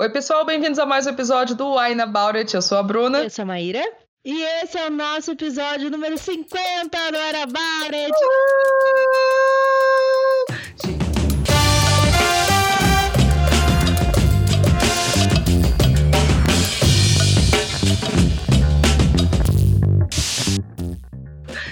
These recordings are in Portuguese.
Oi, pessoal, bem-vindos a mais um episódio do Wine About It. Eu sou a Bruna. Eu sou a Maíra. E esse é o nosso episódio número 50 do Wine About It.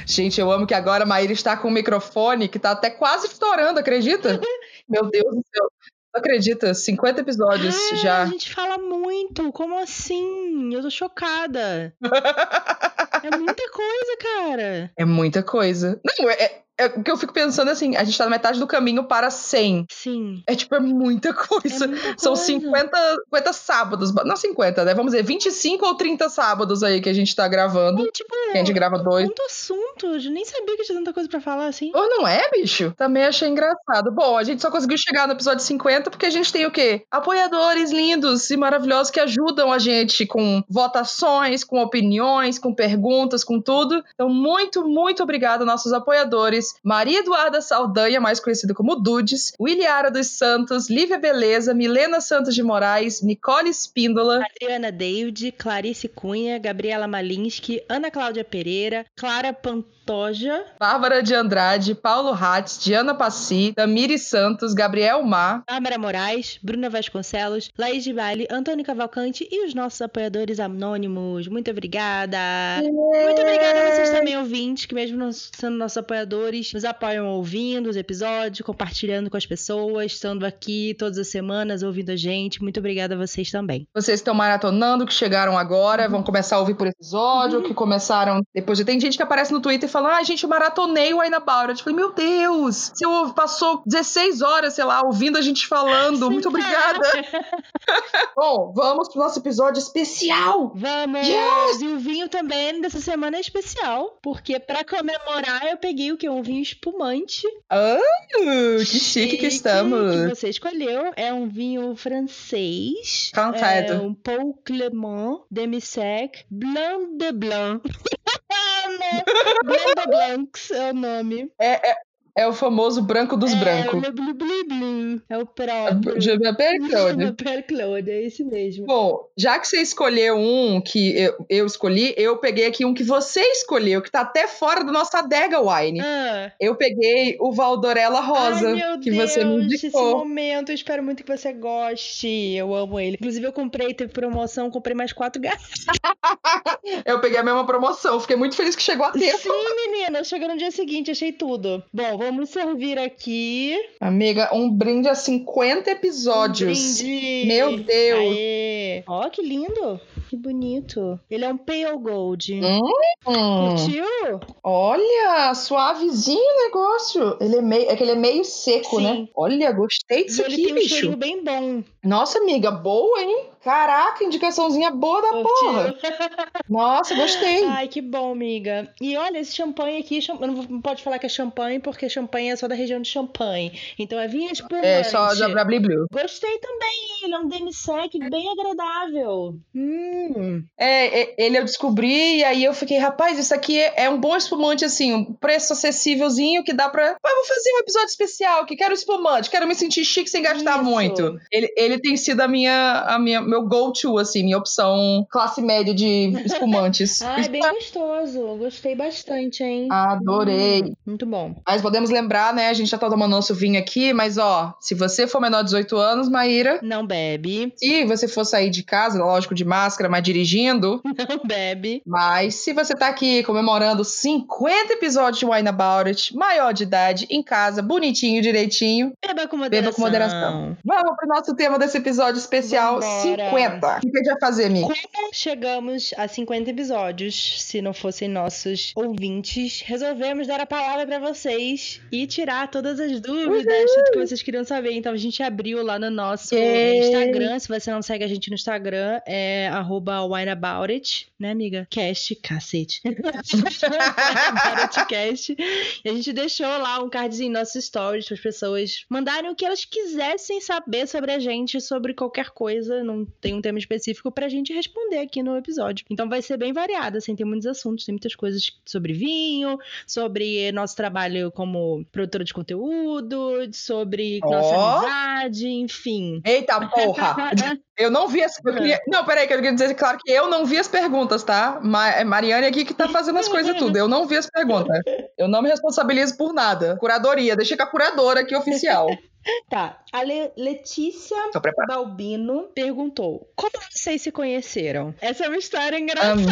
Gente, eu amo que agora a Maíra está com um microfone que tá até quase estourando, acredita? Meu Deus do céu. Acredita? 50 episódios Ah, já. A gente fala muito. Como assim? Eu tô chocada. É muita coisa, cara. É muita coisa. Não, é, é o que eu fico pensando assim, a gente tá na metade do caminho para 100. Sim. É tipo, é muita coisa. É muita São coisa. 50, 50 sábados, não 50, né? Vamos dizer, 25 ou 30 sábados aí que a gente tá gravando. E, tipo, a gente grava dois. tanto assunto. Eu nem sabia que tinha tanta coisa pra falar assim. Ou não é, bicho? Também achei engraçado. Bom, a gente só conseguiu chegar no episódio 50 porque a gente tem o quê? Apoiadores lindos e maravilhosos que ajudam a gente com votações, com opiniões, com perguntas, com tudo. Então, muito, muito obrigada nossos apoiadores. Maria Eduarda Saldanha, mais conhecida como Dudes, Williara dos Santos, Lívia Beleza, Milena Santos de Moraes, Nicole Espíndola, Adriana David, Clarice Cunha, Gabriela Malinsky, Ana Cláudia Pereira, Clara Pantoja, Bárbara de Andrade, Paulo Hatz, Diana Passi, Tamiri Santos, Gabriel Mar, Bárbara Moraes, Bruna Vasconcelos, Laís de Vale, Antônio Cavalcante e os nossos apoiadores anônimos. Muito obrigada! Muito obrigada a vocês também, ouvintes, que mesmo não sendo nossos apoiadores, nos apoiam ouvindo os episódios, compartilhando com as pessoas, estando aqui todas as semanas ouvindo a gente. Muito obrigada a vocês também. Vocês estão maratonando, que chegaram agora, vão começar a ouvir por episódio, que começaram depois de. Tem gente que aparece no Twitter e fala: Ah, gente, eu maratonei o Aina It. Eu falei: Meu Deus, você passou 16 horas, sei lá, ouvindo a gente falando. Muito obrigada. Bom, vamos pro nosso episódio especial. Vamos! Yes! E o vinho também dessa semana é especial, porque pra comemorar eu peguei o que? Um vinho espumante. Ah, que chique que estamos. Que você escolheu. É um vinho francês. Francês. É um Paul Clement Demi-Sec Blanc de Blanc. Blanc de Blancs é o nome. É, é, é o famoso branco dos é, brancos. Le Bleu Bleu Bleu. É o próprio. Je m'appelle Claude. Père Claude, é esse mesmo. Bom, já que você escolheu um que eu, eu escolhi, eu peguei aqui um que você escolheu, que tá até fora da nossa adega wine. Ah. Eu peguei o Valdorella Rosa, Ai, meu que Deus, você me esse indicou. momento, eu espero muito que você goste. Eu amo ele. Inclusive, eu comprei, teve promoção, comprei mais quatro garrafas. Eu peguei a mesma promoção, fiquei muito feliz que chegou a tempo. Sim, menina, chegou no dia seguinte, achei tudo. Bom, vamos servir aqui. Amiga, um brinde a 50 episódios. Um brinde. Meu Deus. Ó, que lindo. Que bonito. Ele é um Pale Gold. Hum. Curtiu? Olha, suavezinho o negócio. Ele é meio, é que ele é meio seco, Sim. né? Olha, gostei E disso ele aqui, tem um bicho. cheirinho bem bom. Nossa, amiga, boa, hein? Caraca, indicaçãozinha boa da porra. Nossa, gostei. Ai, que bom, amiga. E olha, esse champanhe aqui, não pode falar que é champanhe, porque champanhe é só da região de Champagne. Então é vinho espumante. É, só da Blabli Blue. Gostei também, ele é um demi-sec bem agradável. Hum. É, é, ele eu descobri e aí eu fiquei, rapaz, isso aqui é, é um bom espumante, assim, um preço acessívelzinho que dá pra. Ah, vou fazer um episódio especial, que quero espumante, quero me sentir chique sem gastar Isso. muito. Ele, ele tem sido a minha, a minha, meu go-to, assim, minha opção classe média de espumantes. Ai, bem gostoso. Gostei bastante, hein? Adorei. Hum, muito bom. Mas podemos lembrar, né? A gente já tá tomando nosso vinho aqui, mas ó, se você for menor de 18 anos, Maíra, Não bebe. se você for sair de casa, lógico, de máscara, mas dirigindo, Não bebe. Mas se você tá aqui comemorando 50 episódios de Wine About It, maior de idade, em casa, bonitinho, direitinho, Beba com moderação. beba com moderação. Vamos pro nosso tema desse episódio especial Vambora. 50. O que a gente vai fazer, amigo? Como chegamos a 50 episódios, se não fossem nossos ouvintes, resolvemos dar a palavra pra vocês e tirar todas as dúvidas, tudo que vocês queriam saber. Então a gente abriu lá no nosso. Instagram. Se você não segue a gente no Instagram, é arroba wineaboutit, né, amiga? Cast, cacete. Wineaboutit E a gente deixou lá um cardzinho em nossos stories para as pessoas mandarem o que elas quisessem saber sobre a gente, sobre qualquer coisa. Não tem um tema específico pra gente responder aqui no episódio. Então vai ser bem variado, assim, tem muitos assuntos, tem muitas coisas sobre vinho, sobre nosso trabalho como produtora de conteúdo, sobre Ó. nossa amizade, enfim. Eita porra! Eu não vi as. Eu queria... Não, peraí, que eu queria dizer claro que eu não vi as perguntas, tá? Ma é Mariane aqui que tá fazendo as coisas tudo. Eu não vi as perguntas. Eu não me responsabilizo por nada. Curadoria, deixei com a curadora aqui oficial. Tá. A Le Letícia Balbino perguntou: Como vocês se conheceram? Essa é uma história engraçada.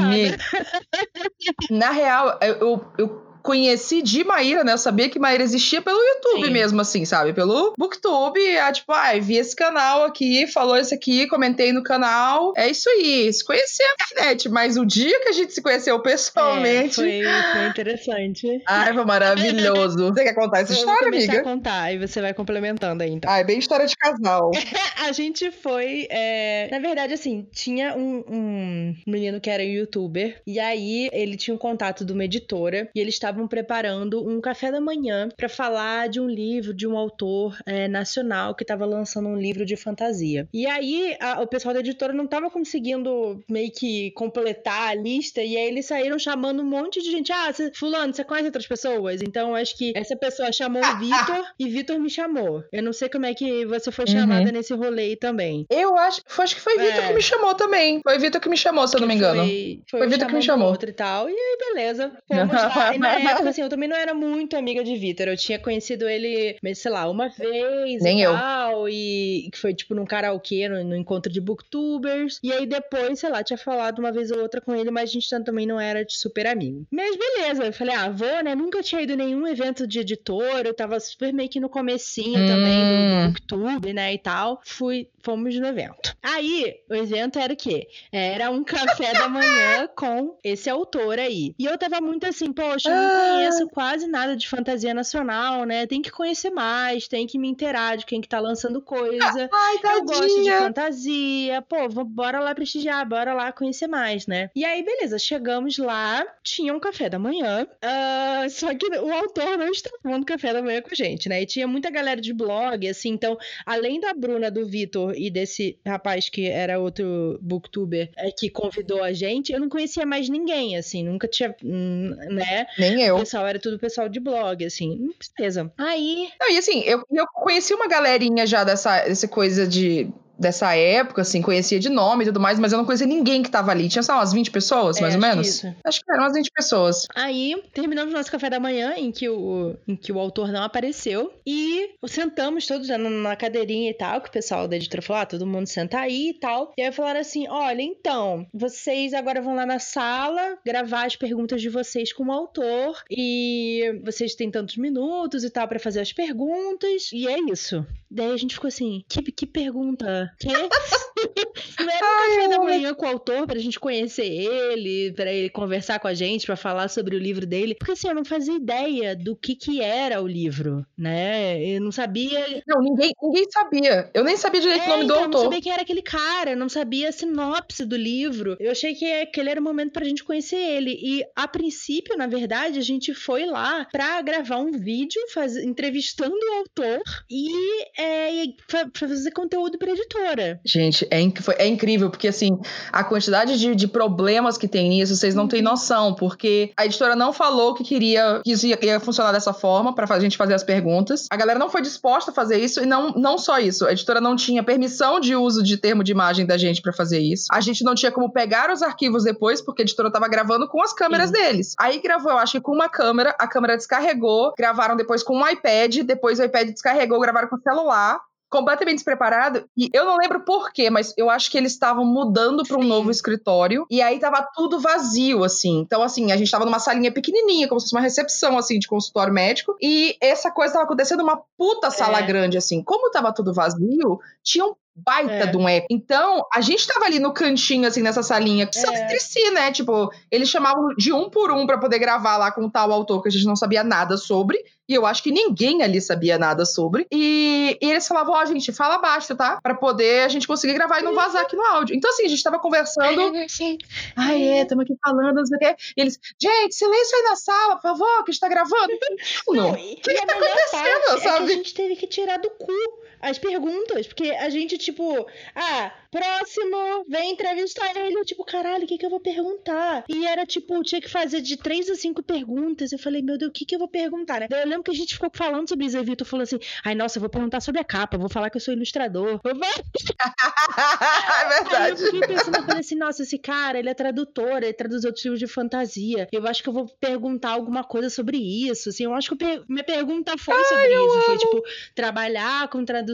Na real, eu, eu conheci de Maíra, né? Eu sabia que Maíra existia pelo YouTube Sim. mesmo, assim, sabe? Pelo Booktube. É, tipo, ah, vi esse canal aqui, falou isso aqui, comentei no canal. É isso aí. Se conhecia na internet, mas o dia que a gente se conheceu pessoalmente. É, foi, foi interessante. Ai, foi maravilhoso. Você quer contar essa eu história, vou amiga? a contar e você vai complementando aí, então. Ah, é bem história de casal. a gente foi. É... Na verdade, assim, tinha um, um menino que era youtuber, e aí ele tinha um contato de uma editora, e ele estava estavam preparando um café da manhã para falar de um livro de um autor é, nacional que estava lançando um livro de fantasia. E aí a, o pessoal da editora não estava conseguindo meio que completar a lista e aí eles saíram chamando um monte de gente. Ah, cê, fulano, você conhece outras pessoas? Então acho que essa pessoa chamou o Vitor e Vitor me chamou. Eu não sei como é que você foi chamada uhum. nesse rolê também. Eu acho, acho que foi Vitor é. que me chamou também. Foi Vitor que me chamou, se eu não me engano. Foi, foi, foi Vitor que me chamou. Outro e tal. E aí, beleza. Fomos lá. E na época, assim, eu também não era muito amiga de Vitor. Eu tinha conhecido ele, sei lá, uma vez Nem e eu. tal. E que foi, tipo, num karaokê, no, no, encontro de booktubers. E aí depois, sei lá, tinha falado uma vez ou outra com ele, mas a gente também não era de super amigo. Mas beleza, eu falei, ah, vou, né? Nunca tinha ido nenhum evento de editor. Eu tava super meio que no comecinho hum. também do, hum. booktube, né, e tal. Fui, fomos no evento. Aí, o evento era o quê? Era um café da manhã com esse autor aí. E eu tava muito assim, poxa, eu. Conheço conheço quase nada de fantasia nacional, né? Tem que conhecer mais, tem que me inteirar de quem que tá lançando coisa. Ai, eu gosto de fantasia. Pô, bora lá prestigiar, bora lá conhecer mais, né? E aí, beleza, chegamos lá, tinha um café da manhã. Uh, só que o autor não estava tomando café da manhã com a gente, né? E tinha muita galera de blog, assim, então, além da Bruna, do Vitor e desse rapaz que era outro booktuber é, que convidou a gente, eu não conhecia mais ninguém, assim, nunca tinha, hum, né? Nem eu. O pessoal era tudo pessoal de blog, assim. Beleza. Aí. Não, e assim, eu, eu conheci uma galerinha já dessa, dessa coisa de dessa época, assim, conhecia de nome e tudo mais, mas eu não conhecia ninguém que tava ali. Tinha, só umas 20 pessoas, é, mais ou menos? Isso. Acho que eram umas 20 pessoas. Aí, terminamos nosso café da manhã, em que o, em que o autor não apareceu, e sentamos todos na, na cadeirinha e tal, que o pessoal da editora falou, ah, todo mundo senta aí e tal. E aí falaram assim, olha, então, vocês agora vão lá na sala gravar as perguntas de vocês com o autor, e vocês têm tantos minutos e tal para fazer as perguntas, e é isso. Daí a gente ficou assim, que, que pergunta? Quê? Não era um café da manhã com o autor pra gente conhecer ele, pra ele conversar com a gente, pra falar sobre o livro dele. Porque assim, eu não fazia ideia do que que era o livro, né? Eu não sabia. Não, ninguém, ninguém sabia. Eu nem sabia direito é, o nome então, do autor. Eu não sabia quem era aquele cara, eu não sabia a sinopse do livro. Eu achei que aquele era o momento pra gente conhecer ele. E a princípio, na verdade, a gente foi lá pra gravar um vídeo faz... entrevistando o autor e é, fazer conteúdo pra Gente, é, inc é incrível, porque assim, a quantidade de, de, problemas que tem nisso, vocês não têm uhum. noção, porque a editora não falou que queria que isso ia, ia funcionar dessa forma, pra gente fazer as perguntas. A galera não foi disposta a fazer isso, e não, não só isso, a editora não tinha permissão de uso de termo de imagem da gente para fazer isso. A gente não tinha como pegar os arquivos depois, porque a editora tava gravando com as câmeras Sim. deles. Aí gravou, eu acho que com uma câmera, a câmera descarregou, gravaram depois com um iPad, depois o iPad descarregou, gravaram com o celular completamente despreparado. E eu não lembro por quê, mas eu acho que eles estavam mudando para um Sim. novo escritório. E aí tava tudo vazio, assim. Então, assim, a gente tava numa salinha pequenininha, como se fosse uma recepção, assim, de consultório médico. E essa coisa tava acontecendo numa puta sala é. grande, assim. Como tava tudo vazio, tinha um baita é. de um app. Então, a gente tava ali no cantinho, assim, nessa salinha, que é. entre si, né? Tipo, eles chamavam de um por um para poder gravar lá com tal autor que a gente não sabia nada sobre. E eu acho que ninguém ali sabia nada sobre. E, e eles falavam, ó, oh, gente, fala baixo, tá? Pra poder a gente conseguir gravar e não vazar aqui no áudio. Então, assim, a gente tava conversando. Ai, é, estamos aqui falando, não sei o quê. E eles, gente, silêncio aí na sala, por favor, que a gente tá gravando. Não, o que, que tá acontecendo, sabe? É que a gente teve que tirar do cu as perguntas, porque a gente, tipo, ah, próximo, vem entrevistar ele. Eu, tipo, caralho, o que que eu vou perguntar? E era, tipo, tinha que fazer de três a cinco perguntas. Eu falei, meu Deus, o que que eu vou perguntar, né? Eu lembro que a gente ficou falando sobre isso. Aí Vitor falou assim, ai, nossa, eu vou perguntar sobre a capa, vou falar que eu sou ilustrador. É verdade. Aí eu fiquei pensando, eu falei assim, nossa, esse cara, ele é tradutor, ele traduz outros livros de fantasia. Eu acho que eu vou perguntar alguma coisa sobre isso, assim, eu acho que per... minha pergunta foi Ai, sobre isso, amo. foi, tipo, trabalhar com tradução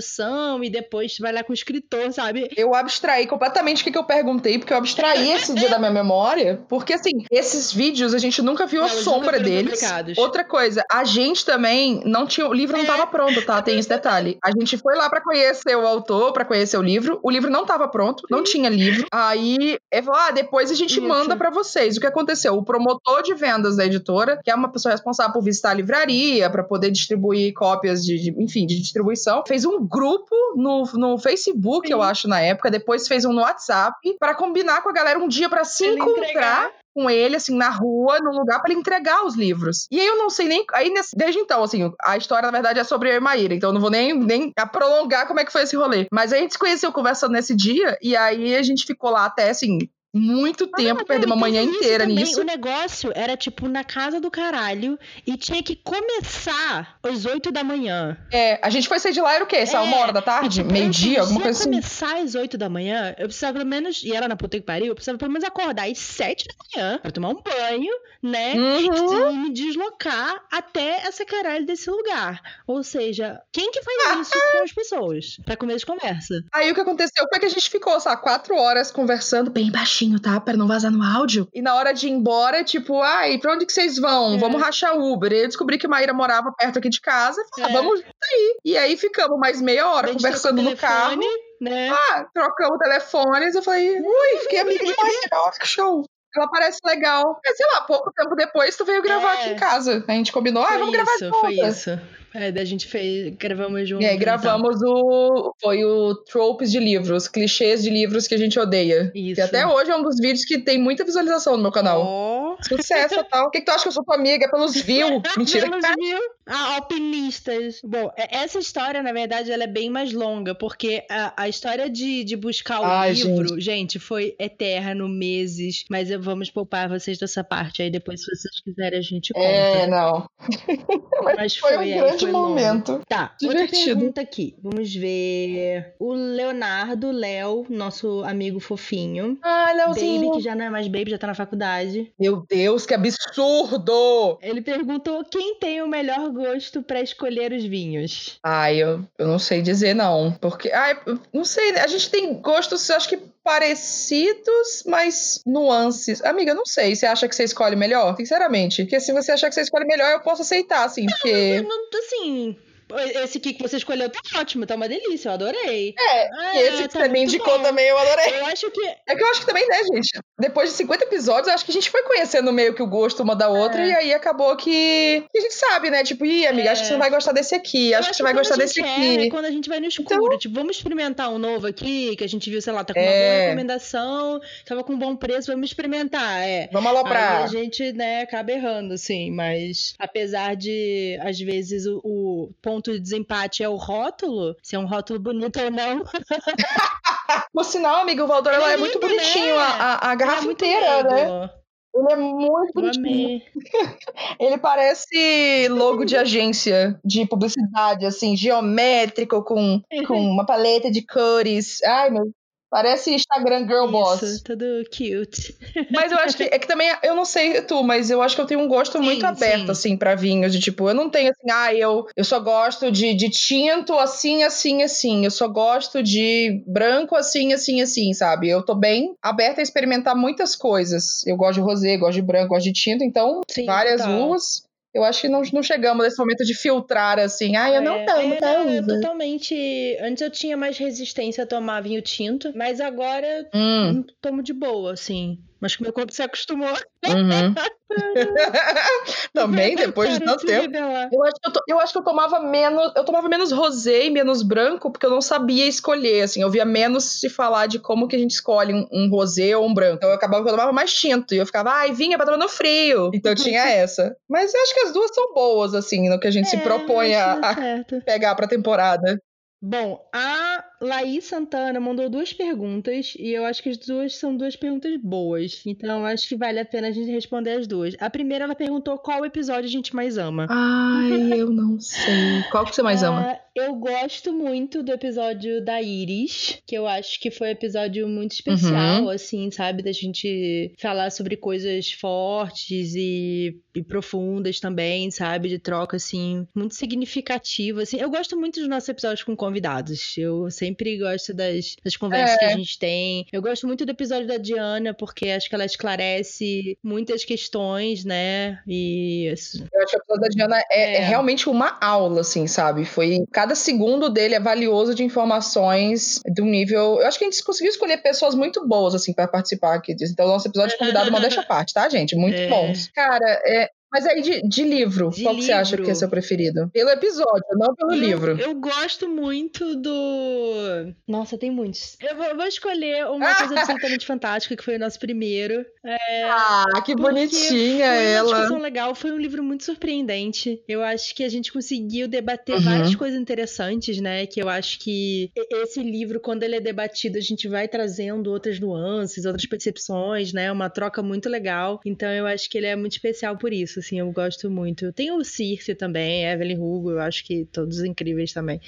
e depois trabalhar com escritor, sabe? Eu abstraí completamente o que, que eu perguntei, porque eu abstraí esse dia da minha memória, porque, assim, esses vídeos a gente nunca viu não, a sombra deles. Outra coisa, a gente também não tinha, o livro não estava é. pronto, tá? Tem esse detalhe. A gente foi lá para conhecer o autor, para conhecer o livro, o livro não estava pronto, não tinha livro. Aí, ele falou, ah, depois a gente Isso. manda para vocês. O que aconteceu? O promotor de vendas da editora, que é uma pessoa responsável por visitar a livraria, para poder distribuir cópias de, de, enfim, de distribuição, fez um grupo no, no Facebook, Sim. eu acho, na época, depois fez um no WhatsApp, para combinar com a galera um dia para se ele encontrar. Entregar com ele, assim, na rua, num lugar para ele entregar os livros. E aí eu não sei nem. Aí, desde então, assim, a história, na verdade, é sobre eu e Maíra, então eu não vou nem, nem prolongar como é que foi esse rolê. Mas a gente se conheceu conversando nesse dia, e aí a gente ficou lá até, assim, muito ah, tempo, perder uma manhã inteira também. nisso. O negócio era tipo na casa do caralho e tinha que começar às 8 da manhã. É, a gente foi sair de lá era o quê? Sei uma hora da tarde? Tipo, Meio-dia? Alguma coisa assim? começar às 8 da manhã, eu precisava pelo menos, e era na puta que pariu, eu precisava pelo menos acordar às 7 da manhã pra tomar um banho, né? Uhum. E me deslocar até essa caralho desse lugar. Ou seja, quem que faz isso com as pessoas? Pra começo de conversa. Aí o que aconteceu foi que a gente ficou, sabe, quatro horas conversando bem baixinho baixinho, tá? Pra não vazar no áudio. E na hora de ir embora, tipo, ai, pra onde que vocês vão? É. Vamos rachar Uber. E eu descobri que Maíra morava perto aqui de casa. Falei, ah, é. vamos sair. E aí ficamos mais meia hora conversando no carro. Né? Ah, trocamos telefones. Eu falei, ui, fiquei amiga de Maíra, que show. Ela parece legal. Mas, sei lá, pouco tempo depois tu veio gravar é. aqui em casa. A gente combinou, ah, vamos gravar isso, Foi isso. É, da gente fez, gravamos junto. É, gravamos então. o. Foi o tropes de livros, clichês de livros que a gente odeia. Isso. Que até hoje é um dos vídeos que tem muita visualização no meu canal. Oh. Sucesso tal. O que, que tu acha que eu sou tua amiga? É pelos views? Mentira. pelos views. Ah, alpinistas. Bom, é, essa história, na verdade, ela é bem mais longa, porque a, a história de, de buscar o Ai, livro, gente. gente. foi eterno, meses. Mas vamos poupar vocês dessa parte. Aí depois, se vocês quiserem, a gente conta. É, não. mas, mas foi, foi um grande grande momento. Longo. Tá, Divertido. outra pergunta aqui. Vamos ver. O Leonardo, Léo, nosso amigo fofinho. Ah, Léozinho. Baby, que já não é mais baby, já tá na faculdade. Meu Deus, que absurdo! Ele perguntou quem tem o melhor gosto para escolher os vinhos. Ai, eu, eu não sei dizer não. Porque, ai, não sei, a gente tem gostos, acho que parecidos, mas nuances. Amiga, não sei. Você acha que você escolhe melhor? Sinceramente. Porque se você achar que você escolhe melhor, eu posso aceitar, assim. Porque. Não, não, assim, esse aqui que você escolheu tá ótimo, tá uma delícia, eu adorei. É, ah, esse que tá você me indicou bom. também, eu adorei. Eu acho que. É que eu acho que também, né, gente? Depois de 50 episódios, eu acho que a gente foi conhecendo meio que o gosto uma da outra, é. e aí acabou que. que a gente sabe, né? Tipo, ih, amiga, é. acho que você não vai gostar desse aqui, acho, acho que você vai gostar desse aqui. É quando a gente vai no escuro, então... tipo, vamos experimentar um novo aqui, que a gente viu, sei lá, tá com uma é. boa recomendação, tava com um bom preço, vamos experimentar. É. Vamos aloprar. Aí a gente, né, acaba errando, assim, mas apesar de, às vezes, o, o ponto de desempate é o rótulo, se é um rótulo bonito ou não. Por sinal, amigo, o Valdir é, é muito bonitinho, né? a, a, garrafa é inteira, lindo. né? Ele é muito bonitinho. Ele parece logo de agência de publicidade, assim, geométrico, com, com uma paleta de cores. Ai, meu Parece Instagram Girl Isso, Boss. tudo cute. Mas eu acho que é que também, eu não sei tu, mas eu acho que eu tenho um gosto sim, muito aberto, sim. assim, pra vinhos. De tipo, eu não tenho assim, ah, eu, eu só gosto de, de tinto assim, assim, assim. Eu só gosto de branco assim, assim, assim, sabe? Eu tô bem aberta a experimentar muitas coisas. Eu gosto de rosé, gosto de branco, gosto de tinto, então, sim, várias tá. uvas. Eu acho que não, não chegamos nesse momento de filtrar assim. Ah, eu não é, tomo, tá? É, totalmente. Antes eu tinha mais resistência a tomar vinho tinto, mas agora hum. tomo de boa, assim. Mas como meu corpo se acostumou. Uhum. Também, depois de tanto tempo. Eu acho, que eu, to, eu acho que eu tomava menos. Eu tomava menos rosé e menos branco, porque eu não sabia escolher. Assim, eu via menos se falar de como que a gente escolhe um, um rosé ou um branco. Então eu acabava que eu tomava mais tinto. E eu ficava, ai, vinha pra tomar no frio. Então tinha essa. Mas eu acho que as duas são boas, assim, no que a gente é, se propõe a, a pegar pra temporada. Bom, a Laís Santana mandou duas perguntas e eu acho que as duas são duas perguntas boas. Então acho que vale a pena a gente responder as duas. A primeira ela perguntou qual episódio a gente mais ama. Ai, eu não sei. Qual que você mais ama? Uh, eu gosto muito do episódio da Iris, que eu acho que foi um episódio muito especial, uhum. assim, sabe? Da gente falar sobre coisas fortes e, e, profundas também, sabe? De troca, assim, muito significativa, assim. Eu gosto muito dos nossos episódios com convidados. Eu sempre gosto das, das conversas é. que a gente tem. Eu gosto muito do episódio da Diana, porque acho que ela esclarece muitas questões, né? E... Eu acho que o episódio da Diana é, é. é realmente uma aula, assim, sabe? Foi cada segundo dele é valioso de informações do nível. Eu acho que a gente conseguiu escolher pessoas muito boas, assim, para participar aqui disso. Então, o nosso episódio de convidado, modéstia à parte, tá, gente? Muito é. bons. Cara, é, mas aí de, de livro, de qual livro. você acha que é seu preferido? Pelo episódio, não pelo eu, livro. Eu gosto muito do. Nossa, tem muitos. Eu vou, vou escolher uma coisa absolutamente fantástica, que foi o nosso primeiro. É, ah, que bonitinha foi ela. Uma discussão legal, foi um livro muito surpreendente. Eu acho que a gente conseguiu debater uhum. várias coisas interessantes, né? Que eu acho que esse livro, quando ele é debatido, a gente vai trazendo outras nuances, outras percepções, né? Uma troca muito legal. Então eu acho que ele é muito especial por isso assim, eu gosto muito. Tem o Circe também, Evelyn Hugo, eu acho que todos incríveis também.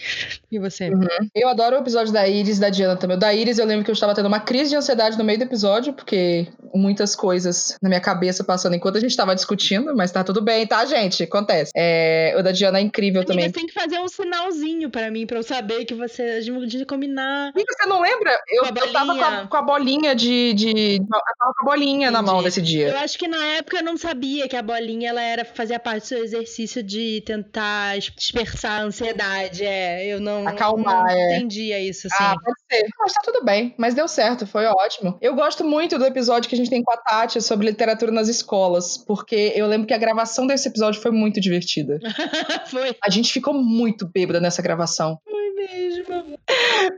E você? Uhum. Eu adoro o episódio da Iris e da Diana também. O da Iris eu lembro que eu estava tendo uma crise de ansiedade no meio do episódio, porque muitas coisas na minha cabeça passando enquanto a gente estava discutindo, mas tá tudo bem, tá, gente? Acontece. É, o da Diana é incrível Amiga, também. Você tem que fazer um sinalzinho para mim, para eu saber que você de combinar. E você não lembra? Eu, eu tava com a, com a bolinha de, de. Eu tava com a bolinha Entendi. na mão desse dia. Eu acho que na época eu não sabia que a bolinha ela era fazia parte do seu exercício de tentar dispersar a ansiedade. É, eu não, Acalmar, não é. entendia isso, assim. Ah, pode ser. Mas tá tudo bem, mas deu certo, foi ótimo. Eu gosto muito do episódio que a gente tem com a Tati sobre literatura nas escolas, porque eu lembro que a gravação desse episódio foi muito divertida. foi. A gente ficou muito bêbada nessa gravação.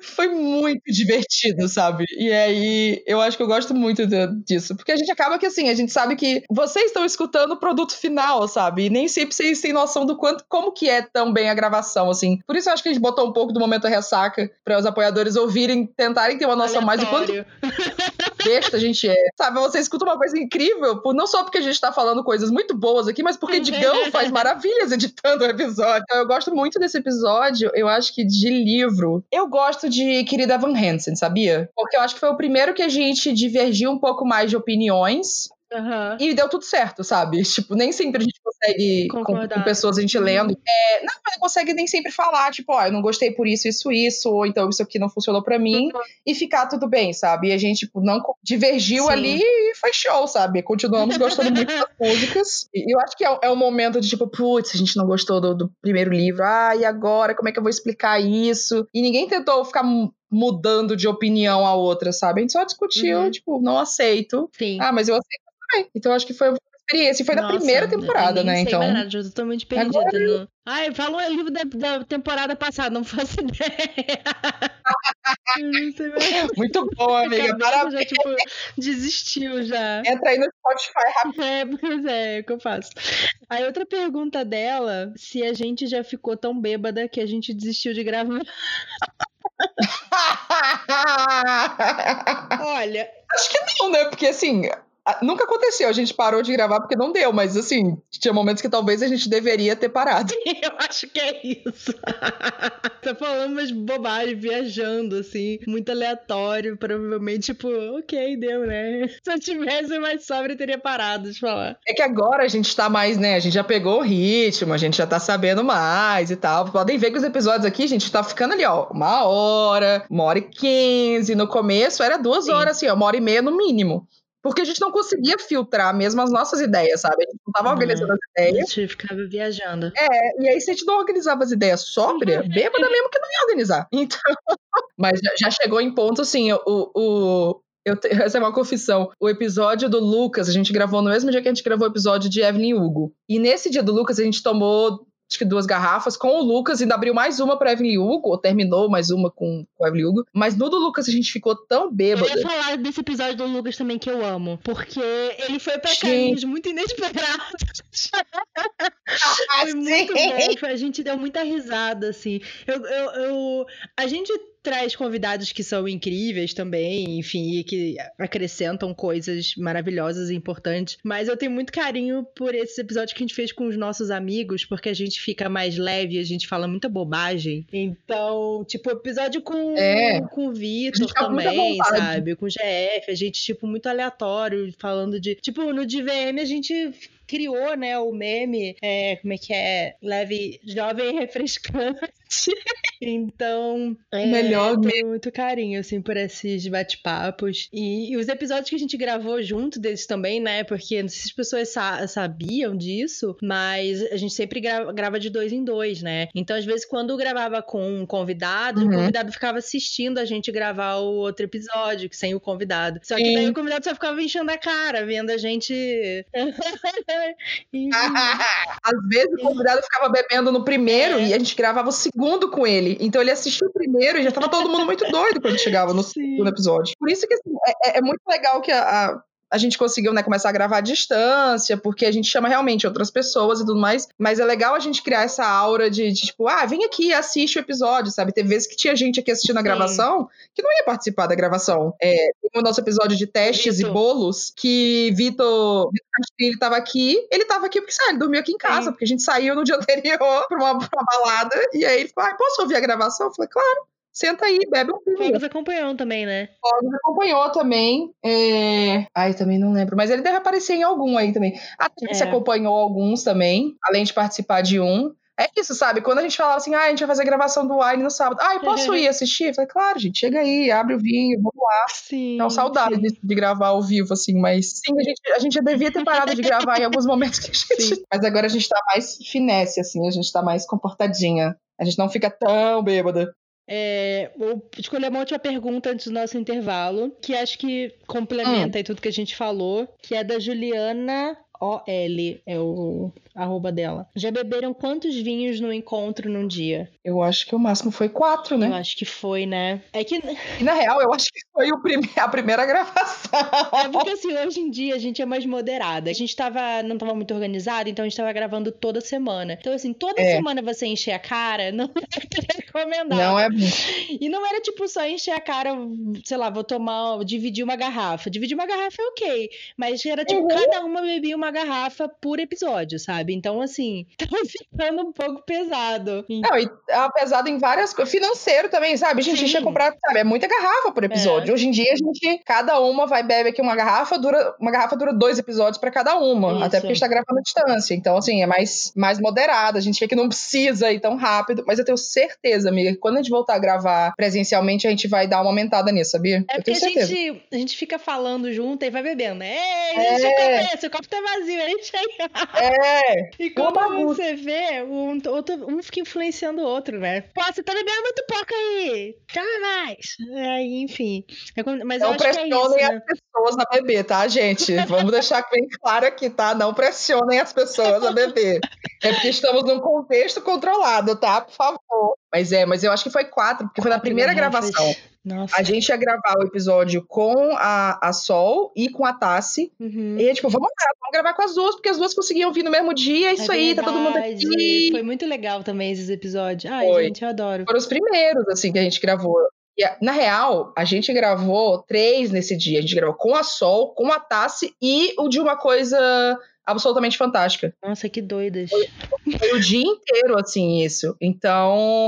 Foi muito divertido, sabe? E aí, eu acho que eu gosto muito disso. Porque a gente acaba que, assim, a gente sabe que vocês estão escutando o produto final, sabe? E nem sempre vocês têm noção do quanto, como que é também a gravação, assim. Por isso eu acho que a gente botou um pouco do momento ressaca para os apoiadores ouvirem, tentarem ter uma noção Aleatório. mais de quanto besta a gente é. Sabe, você escuta uma coisa incrível, por, não só porque a gente tá falando coisas muito boas aqui, mas porque Digão faz maravilhas editando o episódio. Então, eu gosto muito desse episódio, eu acho que de livro. Eu gosto de Querida Van Hansen, sabia? Porque eu acho que foi o primeiro que a gente divergiu um pouco mais de opiniões. Uhum. E deu tudo certo, sabe? Tipo, nem sempre a gente consegue, com, com, pessoas a gente lendo. Uhum. É, não, mas não consegue nem sempre falar, tipo, ó, oh, eu não gostei por isso, isso, isso, ou então isso aqui não funcionou para mim, uhum. e ficar tudo bem, sabe? E a gente, tipo, não divergiu Sim. ali e foi show, sabe? Continuamos gostando muito das músicas. E eu acho que é, é um momento de, tipo, putz, a gente não gostou do, do primeiro livro, ah, e agora? Como é que eu vou explicar isso? E ninguém tentou ficar mudando de opinião a outra, sabe? A gente só discutiu, uhum. tipo, não aceito. Sim. Ah, mas eu aceito também. Então acho que foi uma experiência. Foi Nossa, na primeira temporada, né? então. Nada, eu tô totalmente perdida. Agora... No... Ai, falou o livro da, da, temporada passada, não faço ideia. Muito bom, amiga. Parabéns. Já, tipo, desistiu já. Entra aí no Spotify rápido. É, pois é, é o que eu faço. Aí outra pergunta dela, se a gente já ficou tão bêbada que a gente desistiu de gravar. Olha. Acho que não, né? Porque assim, Nunca aconteceu, a gente parou de gravar porque não deu, mas assim, tinha momentos que talvez a gente deveria ter parado. Eu acho que é isso. tá falando umas bobagens, viajando, assim, muito aleatório, provavelmente, tipo, ok, deu, né? Se eu tivesse mais sobre, teria parado de falar. É que agora a gente tá mais, né? A gente já pegou o ritmo, a gente já tá sabendo mais e tal. Podem ver que os episódios aqui, a gente tá ficando ali, ó, uma hora, uma hora e quinze. No começo era duas Sim. horas, assim, ó, uma hora e meia no mínimo. Porque a gente não conseguia filtrar mesmo as nossas ideias, sabe? A gente não tava uhum. organizando as ideias. A gente ficava viajando. É, e aí se a gente não organizava as ideias sóbria, uhum. bêbada mesmo que não ia organizar. Então. Mas já chegou em ponto, assim, o, o, eu essa é uma confissão. O episódio do Lucas, a gente gravou no mesmo dia que a gente gravou o episódio de Evelyn Hugo. E nesse dia do Lucas, a gente tomou acho que duas garrafas com o Lucas, ainda abriu mais uma pra Evelyn Hugo, ou terminou mais uma com, com Evelyn Hugo. Mas no do Lucas a gente ficou tão bêbado. Eu ia falar desse episódio do Lucas também que eu amo, porque ele foi pra caminhos muito inesperados. foi muito bom, a gente deu muita risada, assim. Eu, eu, eu, a gente traz convidados que são incríveis também, enfim, e que acrescentam coisas maravilhosas e importantes. Mas eu tenho muito carinho por esses episódios que a gente fez com os nossos amigos, porque a gente fica mais leve, a gente fala muita bobagem. Então, tipo, episódio com, É. com o Vitor também, sabe? Com o GF, a gente, tipo, muito aleatório, falando de. Tipo, no DVM a gente criou, né, o meme, é, como é que é? Leve, jovem e refrescante. então, é, Melhor eu tenho muito carinho, assim, por esses bate-papos. E, e os episódios que a gente gravou junto deles também, né, porque não sei se as pessoas sa- sabiam disso, mas a gente sempre gra- grava de dois em dois, né? Então, às vezes, quando gravava com um convidado, o Uhum. convidado ficava assistindo a gente gravar o outro episódio, sem o convidado. Só que Sim. daí o convidado só ficava enchendo a cara, vendo a gente. Às vezes o convidado ficava bebendo no primeiro É. e a gente gravava o segundo com ele. Então ele assistiu o primeiro e já tava todo mundo muito doido quando chegava no Sim. segundo episódio. Por isso que assim, é, é- é muito legal que a, a, a gente conseguiu né, começar a gravar à distância, porque a gente chama realmente outras pessoas e tudo mais. Mas é legal a gente criar essa aura de, de, tipo, ah, vem aqui, assiste o episódio, sabe? Teve vezes que tinha gente aqui assistindo a Sim. gravação que não ia participar da gravação. É, o nosso episódio de testes Vitor. e bolos, que Vitor, Vitor Castilho tava aqui. Ele tava aqui porque, sabe, ele dormiu aqui em casa, Sim. porque a gente saiu no dia anterior pra uma, pra uma balada. E aí ele falou, ah, posso ouvir a gravação? Eu falei, claro. Senta aí, bebe um vinho. Fogos acompanhou também, né? Fogos acompanhou também. É... Ai, também não lembro. Mas ele deve aparecer em algum aí também. A Tati É. acompanhou alguns também, além de participar de um. É isso, sabe? Quando a gente falava assim, ah, a gente vai fazer gravação do Wine no sábado. Ah, eu posso ir assistir? Eu falei, claro, gente, chega aí, abre o vinho, vamos lá. Sim. Então, saudade de, de gravar ao vivo, assim, mas sim, a gente, a gente já devia ter parado de gravar em alguns momentos que a gente. Sim. Mas agora a gente tá mais finesse, assim, a gente tá mais comportadinha. A gente não fica tão bêbada. É, vou escolher uma última pergunta antes do nosso intervalo, que acho que complementa aí tudo que a gente falou, que é da Juliana OL, é o arroba dela. Já beberam quantos vinhos no encontro num dia? Eu acho que o máximo foi quatro, né? Eu acho que foi, né? É que E na real, eu acho que foi prime- a primeira gravação. É porque assim, hoje em dia a gente é mais moderada. A gente tava, não tava muito organizado, então a gente tava gravando toda semana. Então, assim, toda É. semana você encher a cara, não é recomendado. Não é. E não era tipo só encher a cara, sei lá, vou tomar, dividir uma garrafa. Dividir uma garrafa é ok. Mas era tipo, Uhum. cada uma bebia uma garrafa por episódio, sabe? Então, assim, tava ficando um pouco pesado. Não, e ah, pesado em várias coisas. Financeiro também, sabe? A gente Sim. tinha comprado, sabe? É muita garrafa por episódio. Hoje em dia, a gente, cada uma vai bebe aqui uma garrafa, dura, uma garrafa dura dois episódios pra cada uma. Isso. Até porque a gente tá gravando à distância. Então, assim, é mais, mais moderado. A gente vê que não precisa ir tão rápido. Mas eu tenho certeza, amiga, que quando a gente voltar a gravar presencialmente, a gente vai dar uma aumentada nisso, sabia? É eu porque tenho a certeza. gente, a gente fica falando junto e vai bebendo? Ei, É. o copo esse, o copo tá vazio, enche aí. É, E quando bagunça. você vê, um, outro, um fica influenciando o outro, né? Pô, você tá bebendo muito pouco aí, toma mais. Enfim. É quando- mas não acho que é isso, pressionem né? as pessoas a beber, tá, gente? Vamos deixar bem claro aqui, tá? Não pressionem as pessoas a beber. É porque estamos num contexto controlado, tá? Por favor. Mas é, mas eu acho que foi quatro, porque foi na primeira gravação. Nossa. A gente ia gravar o episódio com a, a Sol e com a Tassi. Uhum. E tipo, vamos lá, vamos gravar com as duas, porque as duas conseguiam vir no mesmo dia. É isso É aí, tá todo mundo aqui. Foi muito legal também esses episódios. Ai, Foi. gente, eu adoro. Foram os primeiros, assim, que a gente gravou. E, na real, a gente gravou três nesse dia. A gente gravou com a Sol, com a Tassi e o de uma coisa absolutamente fantástica. Nossa, que doidas. Foi o dia inteiro, assim, isso. Então.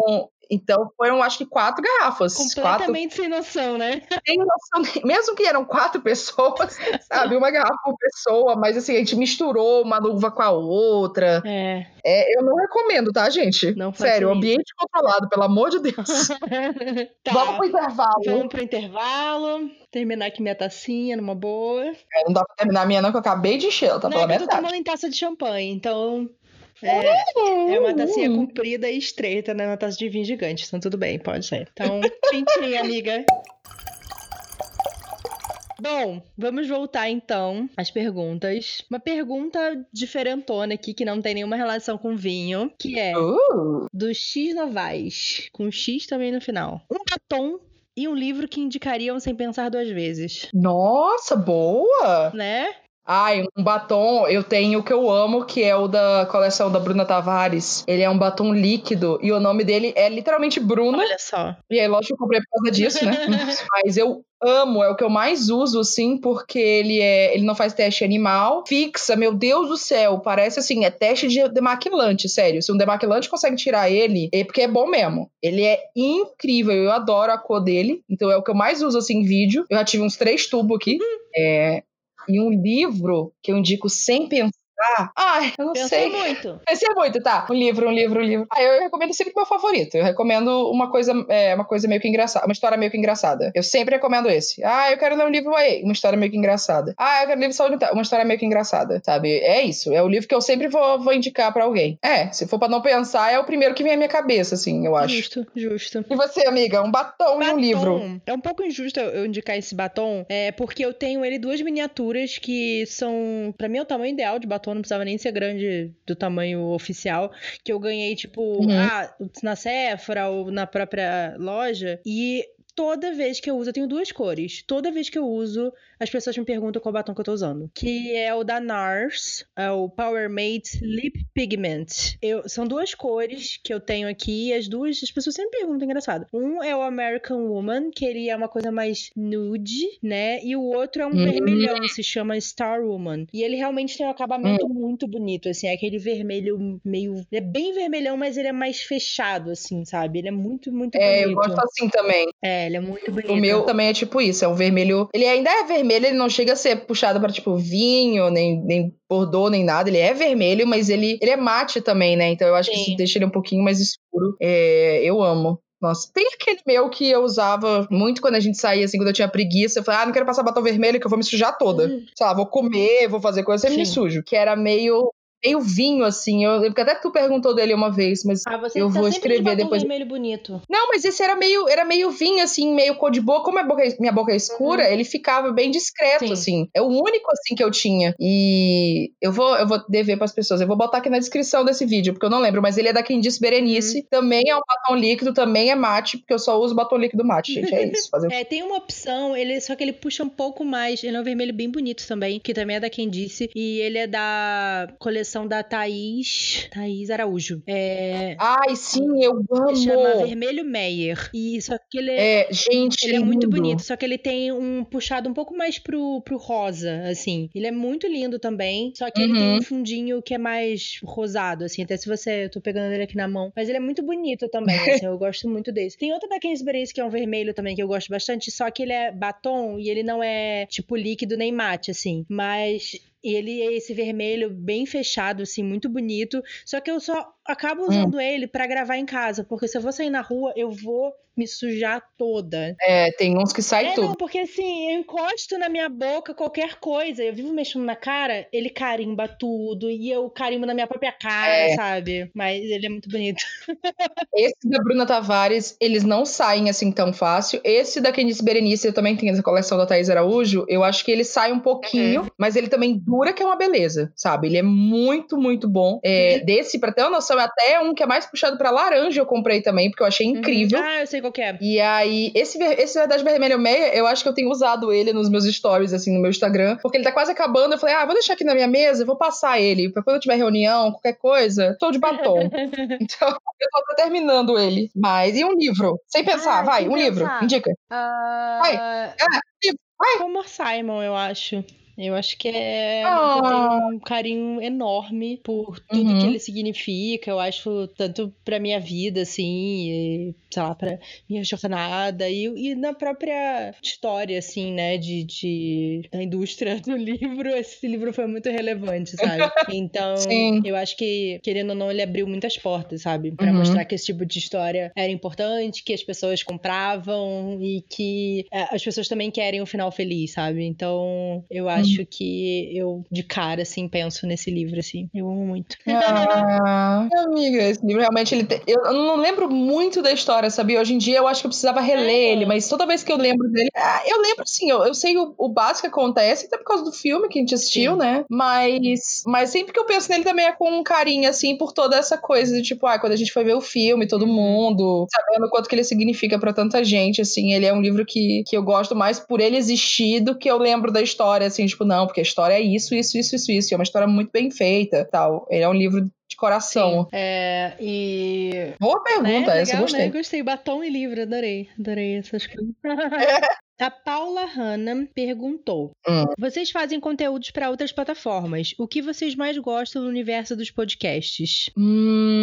Então foram, acho que, quatro garrafas. Quatro. Completamente sem noção, né? Tem noção, mesmo que eram quatro pessoas, sabe? Uma garrafa por pessoa, mas assim, a gente misturou uma luva com a outra. É. É, eu não recomendo, tá, gente? Não façam Sério, isso. ambiente controlado, pelo amor de Deus. tá. Vamos pro intervalo. Vamos pro intervalo. Terminar aqui minha tacinha numa boa. É, Não dá pra terminar a minha, não, que eu acabei de encher, ela tá Não, pela é que eu tô metade. tomando em taça de champanhe, então. É, é uma tacinha comprida e estreita, né? Uma taça de vinho gigante, então tudo bem, pode ser. Então, pintinha, amiga. Bom, vamos voltar então às perguntas. Uma pergunta diferentona aqui, que não tem nenhuma relação com vinho, que é Uh, do X Novaes, com X também no final. Um batom e um livro que indicariam sem pensar duas vezes, nossa, boa! né? Ai, um batom, eu tenho o que eu amo, que é o da coleção da Bruna Tavares. Ele é um batom líquido e o nome dele é literalmente Bruna. Olha só. E aí, lógico que eu comprei por causa disso, né? Mas eu amo, é o que eu mais uso, assim, porque ele é, ele não faz teste animal, fixa, meu Deus do céu, parece assim, é teste de demaquilante, sério. Se um demaquilante consegue tirar ele, é porque é bom mesmo. Ele é incrível, eu adoro a cor dele, então é o que eu mais uso, assim, em vídeo. Eu já tive uns três tubos aqui, é, e um livro que eu indico sem pensar ah, ai, eu não Pensou sei. muito. Pensei muito, tá. Um livro, um livro, um livro. Ah, eu recomendo sempre o meu favorito. Eu recomendo uma coisa, é, uma coisa meio que engraçada, uma história meio que engraçada. Eu sempre recomendo esse. Ah, eu quero ler um livro aí, uma história meio que engraçada. Ah, eu quero ler um livro saúde uma história meio que engraçada, sabe? É isso. É o livro que eu sempre vou, vou indicar pra alguém. É, se for pra não pensar, é o primeiro que vem à minha cabeça, assim, eu acho. Justo, justo. E você, amiga? Um batom, e um livro. É um pouco injusto eu eu indicar esse batom, é porque eu tenho ele duas miniaturas que são, Pra mim é o tamanho ideal de batom, não precisava nem ser grande do tamanho oficial, que eu ganhei tipo, Uhum. ah, na Sephora ou na própria loja e Toda vez que eu uso, eu tenho duas cores. Toda vez que eu uso, as pessoas me perguntam qual batom que eu tô usando. Que é o da NARS, é o Power Mate Lip Pigment. Eu, são duas cores que eu tenho aqui, e as duas, as pessoas sempre perguntam, engraçado. Um é o American Woman, que ele é uma coisa mais nude, né? E o outro é um Hum. vermelhão, se chama Star Woman. E ele realmente tem um acabamento muito bonito, assim, é aquele vermelho meio. Ele é bem vermelhão, mas ele é mais fechado, assim, sabe? Ele é muito, muito É, eu bonito. gosto assim também. É, ele é muito bonito. O meu também é tipo isso, é um vermelho. Ele ainda é vermelho, ele não chega a ser puxado pra tipo vinho, nem, nem bordô, nem nada. Ele é vermelho, mas ele, ele é mate também, né? Então eu acho que Sim. isso deixa ele um pouquinho mais escuro. É, eu amo. Nossa, tem aquele meu que eu usava muito quando a gente saía, assim, quando eu tinha preguiça. Eu falei, ah, não quero passar batom vermelho que eu vou me sujar toda. Uhum. Sei lá, vou comer, vou fazer coisa, sempre me Sim. sujo. Que era meio, meio vinho, assim. Eu lembro que até tu perguntou dele uma vez, mas Ah, você Eu tá vou escrever depois. vermelho bonito. não, mas esse era meio, era meio vinho, assim, meio cor de boca. Como a boca- minha boca é escura, ele ficava bem discreto, Uhum. Sim. assim. É o único, assim, que eu tinha. E eu vou, eu vou dever pras pessoas. Eu vou botar aqui na descrição desse vídeo, porque eu não lembro. Mas ele é da quem disse Berenice. Uhum. Também é um batom líquido, também é mate, porque eu só uso batom líquido mate, gente. É isso. Fazer... É, tem uma opção, ele só que ele puxa um pouco mais. Ele é um vermelho bem bonito também, que também é da quem disse. E ele é da coleção da Thaís. Thaís Araújo. É. Ai, sim, eu amo. Chama Vermelho Meyer. E só que ele é. É, gente, Ele é muito bonito, só que ele tem um puxado um pouco mais pro, pro rosa, assim. Ele é muito lindo também, só que ele tem Uhum. um fundinho que é mais rosado, assim. Até se você... Eu tô pegando ele aqui na mão. Mas ele é muito bonito também, assim. Eu gosto muito desse. Tem outro da Kingsbury que é um vermelho também, que eu gosto bastante, só que ele é batom e ele não é, tipo, líquido nem mate, assim. Mas... Ele é esse vermelho bem fechado, assim, muito bonito. Só que eu só acabo Hum. usando ele pra gravar em casa. Porque se eu vou sair na rua, eu vou me sujar toda. É, tem uns que sai É, tudo. não, porque assim, eu encosto na minha boca qualquer coisa. Eu vivo mexendo na cara, ele carimba tudo. E eu carimbo na minha própria cara, É. sabe? Mas ele é muito bonito. Esse da Bruna Tavares, eles não saem assim tão fácil. Esse da Candice Berenice, eu também tenho essa coleção da Thaís Araújo. Eu acho que ele sai um pouquinho, Uhum. mas ele também dura, que é uma beleza, sabe? Ele é muito, muito bom. É, Uhum. Desse, pra ter uma noção, é até um que é mais puxado pra laranja, eu comprei também, porque eu achei incrível. Ah, eu sei qual que é. E aí, esse, esse Verdade Vermelho Meia, eu acho que eu tenho usado ele nos meus stories, assim, no meu Instagram, porque ele tá quase acabando. Eu falei, ah, vou deixar aqui na minha mesa, vou passar ele, pra quando eu tiver reunião, qualquer coisa, tô de batom. então, eu tô até terminando ele. Mas, e um livro? Sem pensar, Ah, vai, sem um livro, pensar. indica. Ah, vai. Como Simon, eu acho. Eu acho que é. Ah. Eu tenho um carinho enorme por tudo Uhum. que ele significa. Eu acho, tanto pra minha vida, assim, e, sei lá, pra minha jornada e, e na própria história, assim, né, de, de, da indústria do livro. Esse livro foi muito relevante, sabe? Então, Sim. eu acho que, querendo ou não, ele abriu muitas portas, sabe? Pra Uhum. mostrar que esse tipo de história era importante, que as pessoas compravam e que é, as pessoas também querem um final feliz, sabe? Então, eu acho que eu, de cara, assim, penso nesse livro, assim. Eu amo muito. Ah, amiga, esse livro realmente ele tem- eu, não lembro muito da história, sabia? Hoje em dia eu acho que eu precisava reler ele, mas toda vez que eu lembro dele, ah, eu lembro sim, eu, eu sei o, o básico que acontece, até por causa do filme que a gente assistiu, Sim. né? Mas, mas sempre que eu penso nele também é com um carinho, assim, por toda essa coisa de tipo, ah, quando a gente foi ver o filme, todo Uhum. mundo, sabendo o quanto que ele significa pra tanta gente, assim, ele é um livro que, que eu gosto mais por ele existir do que eu lembro da história, assim, tipo, tipo, não, porque a história é isso, isso, isso, isso, isso. É uma história muito bem feita tal. Ele é um livro de coração. Sim, é, e. Boa pergunta, né? essa eu gostei. Né? Gostei. Batom e livro, adorei. Adorei essas coisas. A Paula Hanna perguntou: hum. Vocês fazem conteúdos para outras plataformas. O que vocês mais gostam no universo dos podcasts? Hum,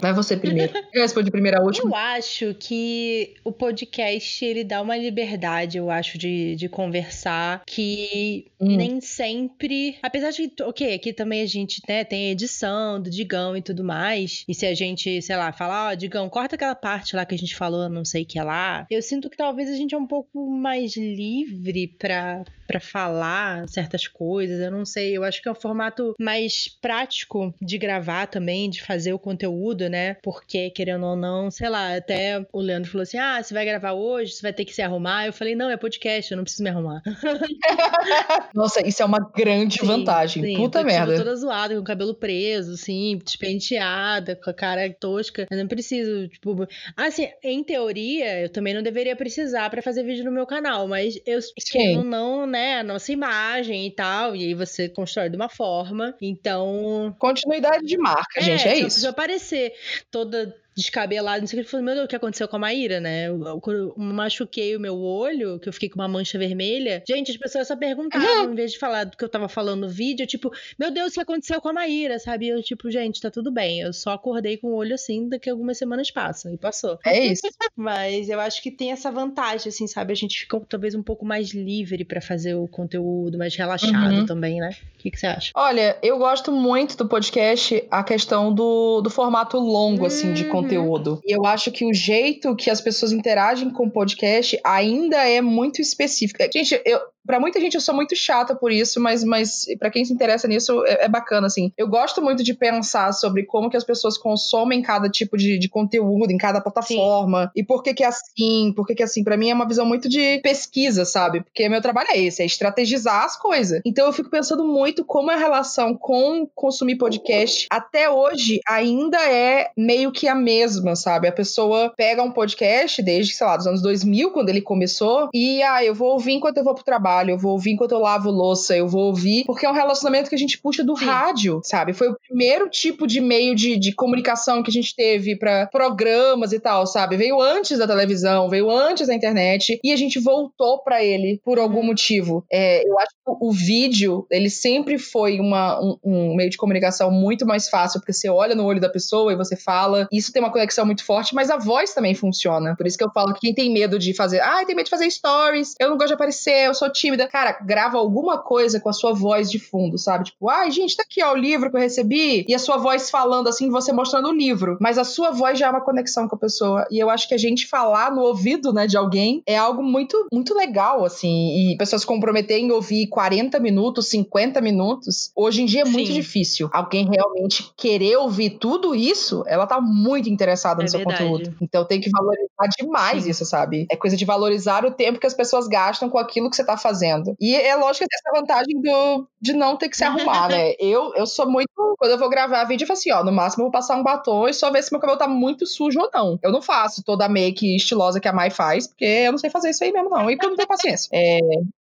vai você primeiro. eu respondi primeiro a última. Eu acho que o podcast ele dá uma liberdade, eu acho, de, de conversar que hum. nem sempre. Apesar de, ok, aqui também a gente né, tem edição do Digão e tudo mais. E se a gente, sei lá, falar, ó, oh, Digão, corta aquela parte lá que a gente falou, não sei o que é lá. Eu sinto que talvez a gente é um pouco mais livre para para falar certas coisas. Eu não sei, eu acho que é um formato mais prático de gravar também, de fazer o conteúdo, né? Porque, querendo ou não, sei lá, até o Leandro falou assim: ah, você vai gravar hoje, você vai ter que se arrumar. Eu falei: não, é podcast, eu não preciso me arrumar. Nossa, isso é uma grande sim, vantagem. Sim, Puta tipo, merda. Tipo, toda zoada, com o cabelo preso, assim, despenteada, com a cara tosca. Eu não preciso, tipo. Assim, em teoria, eu também não deveria precisar para fazer vídeo no meu canal, mas eu, querendo não, né? a nossa imagem e tal, e aí você constrói de uma forma. Então. Continuidade de marca, é, gente, é isso. Se aparecer toda descabelado, não sei o que. Eu falei, meu Deus, o que aconteceu com a Maíra, né? Eu, eu, eu, machuquei o meu olho, que eu fiquei com uma mancha vermelha. Gente, as pessoas só perguntavam, uhum. em vez de falar do que eu tava falando no vídeo, tipo, meu Deus, o que aconteceu com a Maíra, sabe? eu, tipo, gente, tá tudo bem. Eu só acordei com o olho assim, daqui a algumas semanas passam. E passou. É isso. Mas eu acho que tem essa vantagem, assim, sabe? A gente fica talvez um pouco mais livre para fazer o conteúdo, mais relaxado uhum. também, né? O que, que, você acha? Olha, eu gosto muito do podcast a questão do, do formato longo, assim, de conteúdo Uhum. Conteúdo. E eu acho que o jeito que as pessoas interagem com o podcast ainda é muito específico. Gente, eu, para muita gente eu sou muito chata por isso, mas, mas para quem se interessa nisso é, é, bacana, assim. Eu gosto muito de pensar sobre como que as pessoas consomem cada tipo de, de conteúdo em cada plataforma Sim. e por que que é assim, por que que é assim. Para mim é uma visão muito de pesquisa, sabe? Porque meu trabalho é esse, é estrategizar as coisas. Então eu fico pensando muito como a relação com consumir podcast até hoje ainda é meio que a mesma, sabe? A pessoa pega um podcast desde, sei lá, dos anos 2000, quando ele começou, e ah, eu vou ouvir enquanto eu vou pro trabalho trabalho, eu vou ouvir enquanto eu lavo louça, eu vou ouvir, porque é um relacionamento que a gente puxa do Sim. rádio, sabe? Foi o primeiro tipo de meio de, de comunicação que a gente teve para programas e tal, sabe? Veio antes da televisão, veio antes da internet e a gente voltou para ele por algum uhum. motivo. É, eu acho que o vídeo, ele sempre foi uma, um, um, meio de comunicação muito mais fácil, porque você olha no olho da pessoa e você fala, isso tem uma conexão muito forte, mas a voz também funciona. Por isso que eu falo que quem tem medo de fazer, ah, tem medo de fazer stories, eu não gosto de aparecer, eu sou tímida. Cara, grava alguma coisa com a sua voz de fundo, sabe? Tipo, ai, gente, tá aqui, ó, o livro que eu recebi. E a sua voz falando assim, você mostrando o livro. Mas a sua voz já é uma conexão com a pessoa. E eu acho que a gente falar no ouvido, né, de alguém é algo muito, muito legal, assim. E pessoas se comprometerem em ouvir 40 minutos, 50 minutos. Hoje em dia é muito Sim. difícil. Alguém realmente querer ouvir tudo isso, ela tá muito interessada no é seu verdade. conteúdo. Então tem que valorizar demais Sim. isso, sabe? É coisa de valorizar o tempo que as pessoas gastam com aquilo que você tá fazendo. E é lógico que essa vantagem do, de não ter que se arrumar, né? Eu, eu sou muito. Quando eu vou gravar vídeo, eu falo assim, ó, no máximo eu vou passar um batom e só ver se meu cabelo tá muito sujo ou não. Eu não faço toda a make estilosa que a Mai faz, porque eu não sei fazer isso aí mesmo, não. E eu não tenho paciência. É,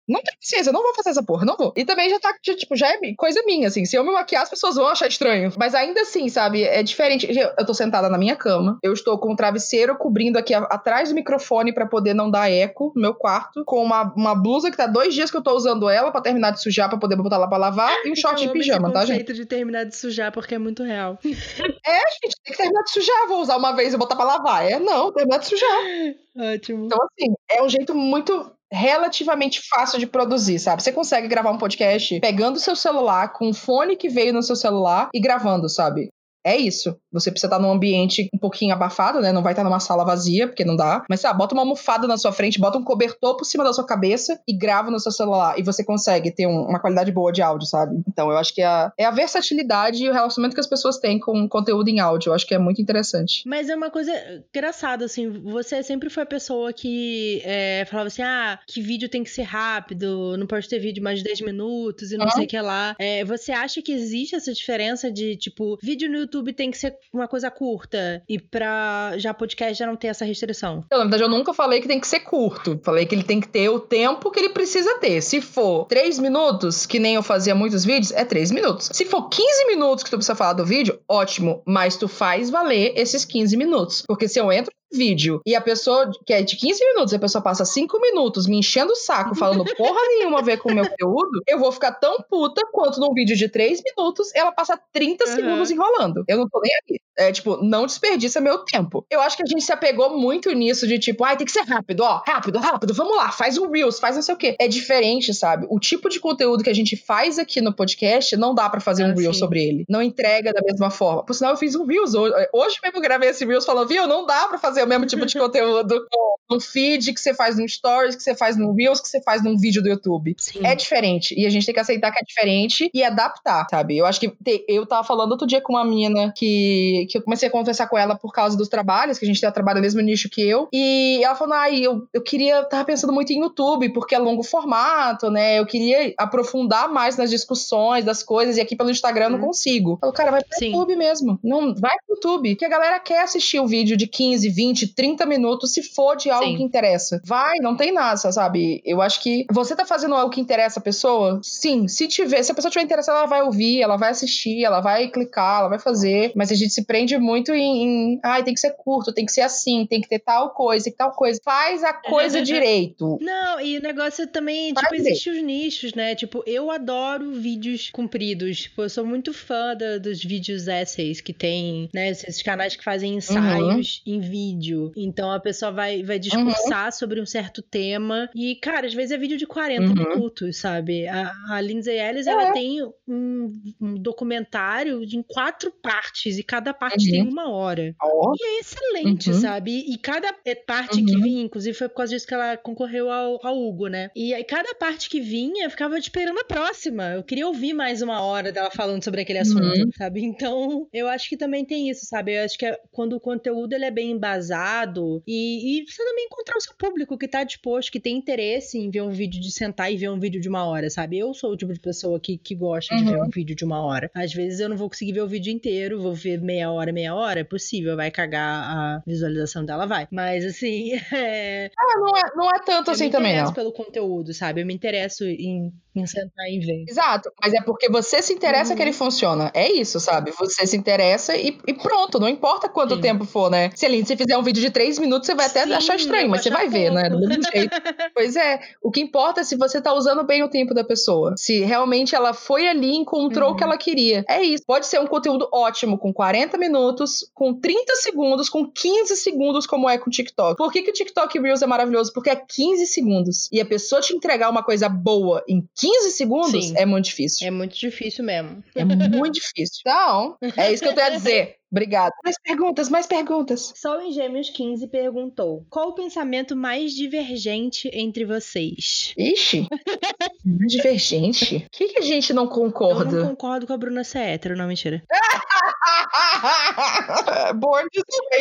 não tem paciência, eu não vou fazer essa porra, não vou. E também já tá, tipo, já é coisa minha, assim. Se eu me maquiar, as pessoas vão achar estranho. Mas ainda assim, sabe, é diferente. Eu tô sentada na minha cama, eu estou com o um travesseiro cobrindo aqui a, atrás do microfone para poder não dar eco no meu quarto, com uma, uma blusa que tá dois dias que eu tô usando ela para terminar de sujar, para poder botar lá pra lavar, e um short de pijama, tá, gente? de terminar de sujar porque é muito real. É, gente, tem que terminar de sujar. Vou usar uma vez e botar pra lavar. É, não, terminar de sujar. Ótimo. Então, assim, é um jeito muito relativamente fácil de produzir, sabe? Você consegue gravar um podcast pegando o seu celular, com o fone que veio no seu celular e gravando, sabe? é isso. Você precisa estar num ambiente um pouquinho abafado, né? Não vai estar numa sala vazia, porque não dá. Mas, sabe, bota uma almofada na sua frente, bota um cobertor por cima da sua cabeça e grava no seu celular. E você consegue ter um, uma qualidade boa de áudio, sabe? Então, eu acho que é a, é a versatilidade e o relacionamento que as pessoas têm com conteúdo em áudio. Eu acho que é muito interessante. Mas é uma coisa engraçada, assim. Você sempre foi a pessoa que é, falava assim: ah, que vídeo tem que ser rápido, não pode ter vídeo mais de 10 minutos e não uhum. sei o que lá. É, você acha que existe essa diferença de, tipo, vídeo no? YouTube tem que ser uma coisa curta e pra já podcast já não ter essa restrição? Eu, na verdade, eu nunca falei que tem que ser curto. Falei que ele tem que ter o tempo que ele precisa ter. Se for 3 minutos, que nem eu fazia muitos vídeos, é 3 minutos. Se for 15 minutos que tu precisa falar do vídeo, ótimo. Mas tu faz valer esses 15 minutos. Porque se eu entro vídeo e a pessoa, que é de 15 minutos, a pessoa passa 5 minutos me enchendo o saco, falando porra nenhuma a ver com o meu conteúdo, eu vou ficar tão puta quanto num vídeo de 3 minutos ela passa 30 uhum. segundos enrolando. Eu não tô nem aqui. É tipo, não desperdiça meu tempo. Eu acho que a gente se apegou muito nisso de tipo, ai, ah, tem que ser rápido, ó, rápido, rápido, vamos lá, faz um Reels, faz não sei o quê. É diferente, sabe? O tipo de conteúdo que a gente faz aqui no podcast, não dá para fazer ah, um Reels sobre ele. Não entrega da mesma forma. Por sinal, eu fiz um Reels hoje, hoje mesmo eu gravei esse Reels falando, viu, não dá para fazer o mesmo tipo de conteúdo num feed que você faz num stories, que você faz num Reels, que você faz num vídeo do YouTube. Sim. É diferente. E a gente tem que aceitar que é diferente e adaptar, sabe? Eu acho que te, eu tava falando outro dia com uma menina que, que eu comecei a conversar com ela por causa dos trabalhos, que a gente tá trabalhando no mesmo nicho que eu. E ela falou: ai, eu, eu queria, tava pensando muito em YouTube, porque é longo formato, né? Eu queria aprofundar mais nas discussões das coisas, e aqui pelo Instagram eu não uhum. consigo. Eu falei, cara, vai pro Sim. YouTube mesmo. Não, vai pro YouTube. Que a galera quer assistir o vídeo de 15, 20, 30 minutos se for de algo Sim. que interessa. Vai, não tem nada, sabe? Eu acho que você tá fazendo algo que interessa a pessoa? Sim, se tiver, se a pessoa tiver interessada, ela vai ouvir, ela vai assistir, ela vai clicar, ela vai fazer. Mas a gente se prende muito em, em ai, tem que ser curto, tem que ser assim, tem que ter tal coisa e tal coisa. Faz a coisa direito. Não, e o negócio também, Faz tipo, existem os nichos, né? Tipo, eu adoro vídeos compridos. Tipo, eu sou muito fã dos vídeos essays que tem, né? Esses canais que fazem uhum. ensaios uhum. em vídeo. Então a pessoa vai, vai discursar uhum. sobre um certo tema. E, cara, às vezes é vídeo de 40 uhum. minutos, sabe? A, a Lindsay Ellis, é. ela tem um, um, documentário em quatro partes. E cada parte tem uhum. uma hora. Oh. E é excelente, uhum. sabe? E cada parte que vinha, inclusive foi por causa disso que ela concorreu ao, ao Hugo, né? E aí cada parte que vinha, eu ficava esperando a próxima. Eu queria ouvir mais uma hora dela falando sobre aquele assunto, sabe? Então, eu acho que também tem isso, sabe? Eu acho que é, quando o conteúdo ele é bem embasado e, e você também encontrar o seu público que tá disposto, que tem interesse em ver um vídeo de sentar e ver um vídeo de uma hora, sabe? Eu sou o tipo de pessoa que, que gosta uhum. de ver uhum. um vídeo de uma hora. Às vezes eu não vou conseguir ver o vídeo inteiro, vou ver meia hora, meia hora, é possível, vai cagar a visualização dela, vai. Mas assim. É... Ah, não é, não é tanto eu assim também, não. pelo conteúdo, sabe? Eu me interesso em, em sentar e ver. Exato, mas é porque você se interessa uhum. que ele funciona. É isso, sabe? Você se interessa e, e pronto, não importa quanto Sim. tempo for, né? Se, ali, se fizer um vídeo de três minutos, você vai até Sim, achar estranho, mas você vai ver, né? Do mesmo jeito. pois é, o que importa é se você tá usando bem o tempo da pessoa. Se realmente ela foi ali e encontrou uhum. o que uhum. ela queria. É isso. Pode ser um conteúdo ótimo, com 40 minutos, com 30 segundos, com 15 segundos, como é com o TikTok. Por que, que o TikTok Reels é maravilhoso? Porque é 15 segundos. E a pessoa te entregar uma coisa boa em 15 segundos Sim. é muito difícil. É muito difícil mesmo. É muito difícil. Então, é isso que eu tenho a dizer. Obrigada. Mais perguntas, mais perguntas. Sol em Gêmeos 15 perguntou: Qual o pensamento mais divergente entre vocês? Ixi! divergente? O que, que a gente não concorda? Eu não concordo com a Bruna ser hétero, não, mentira. Born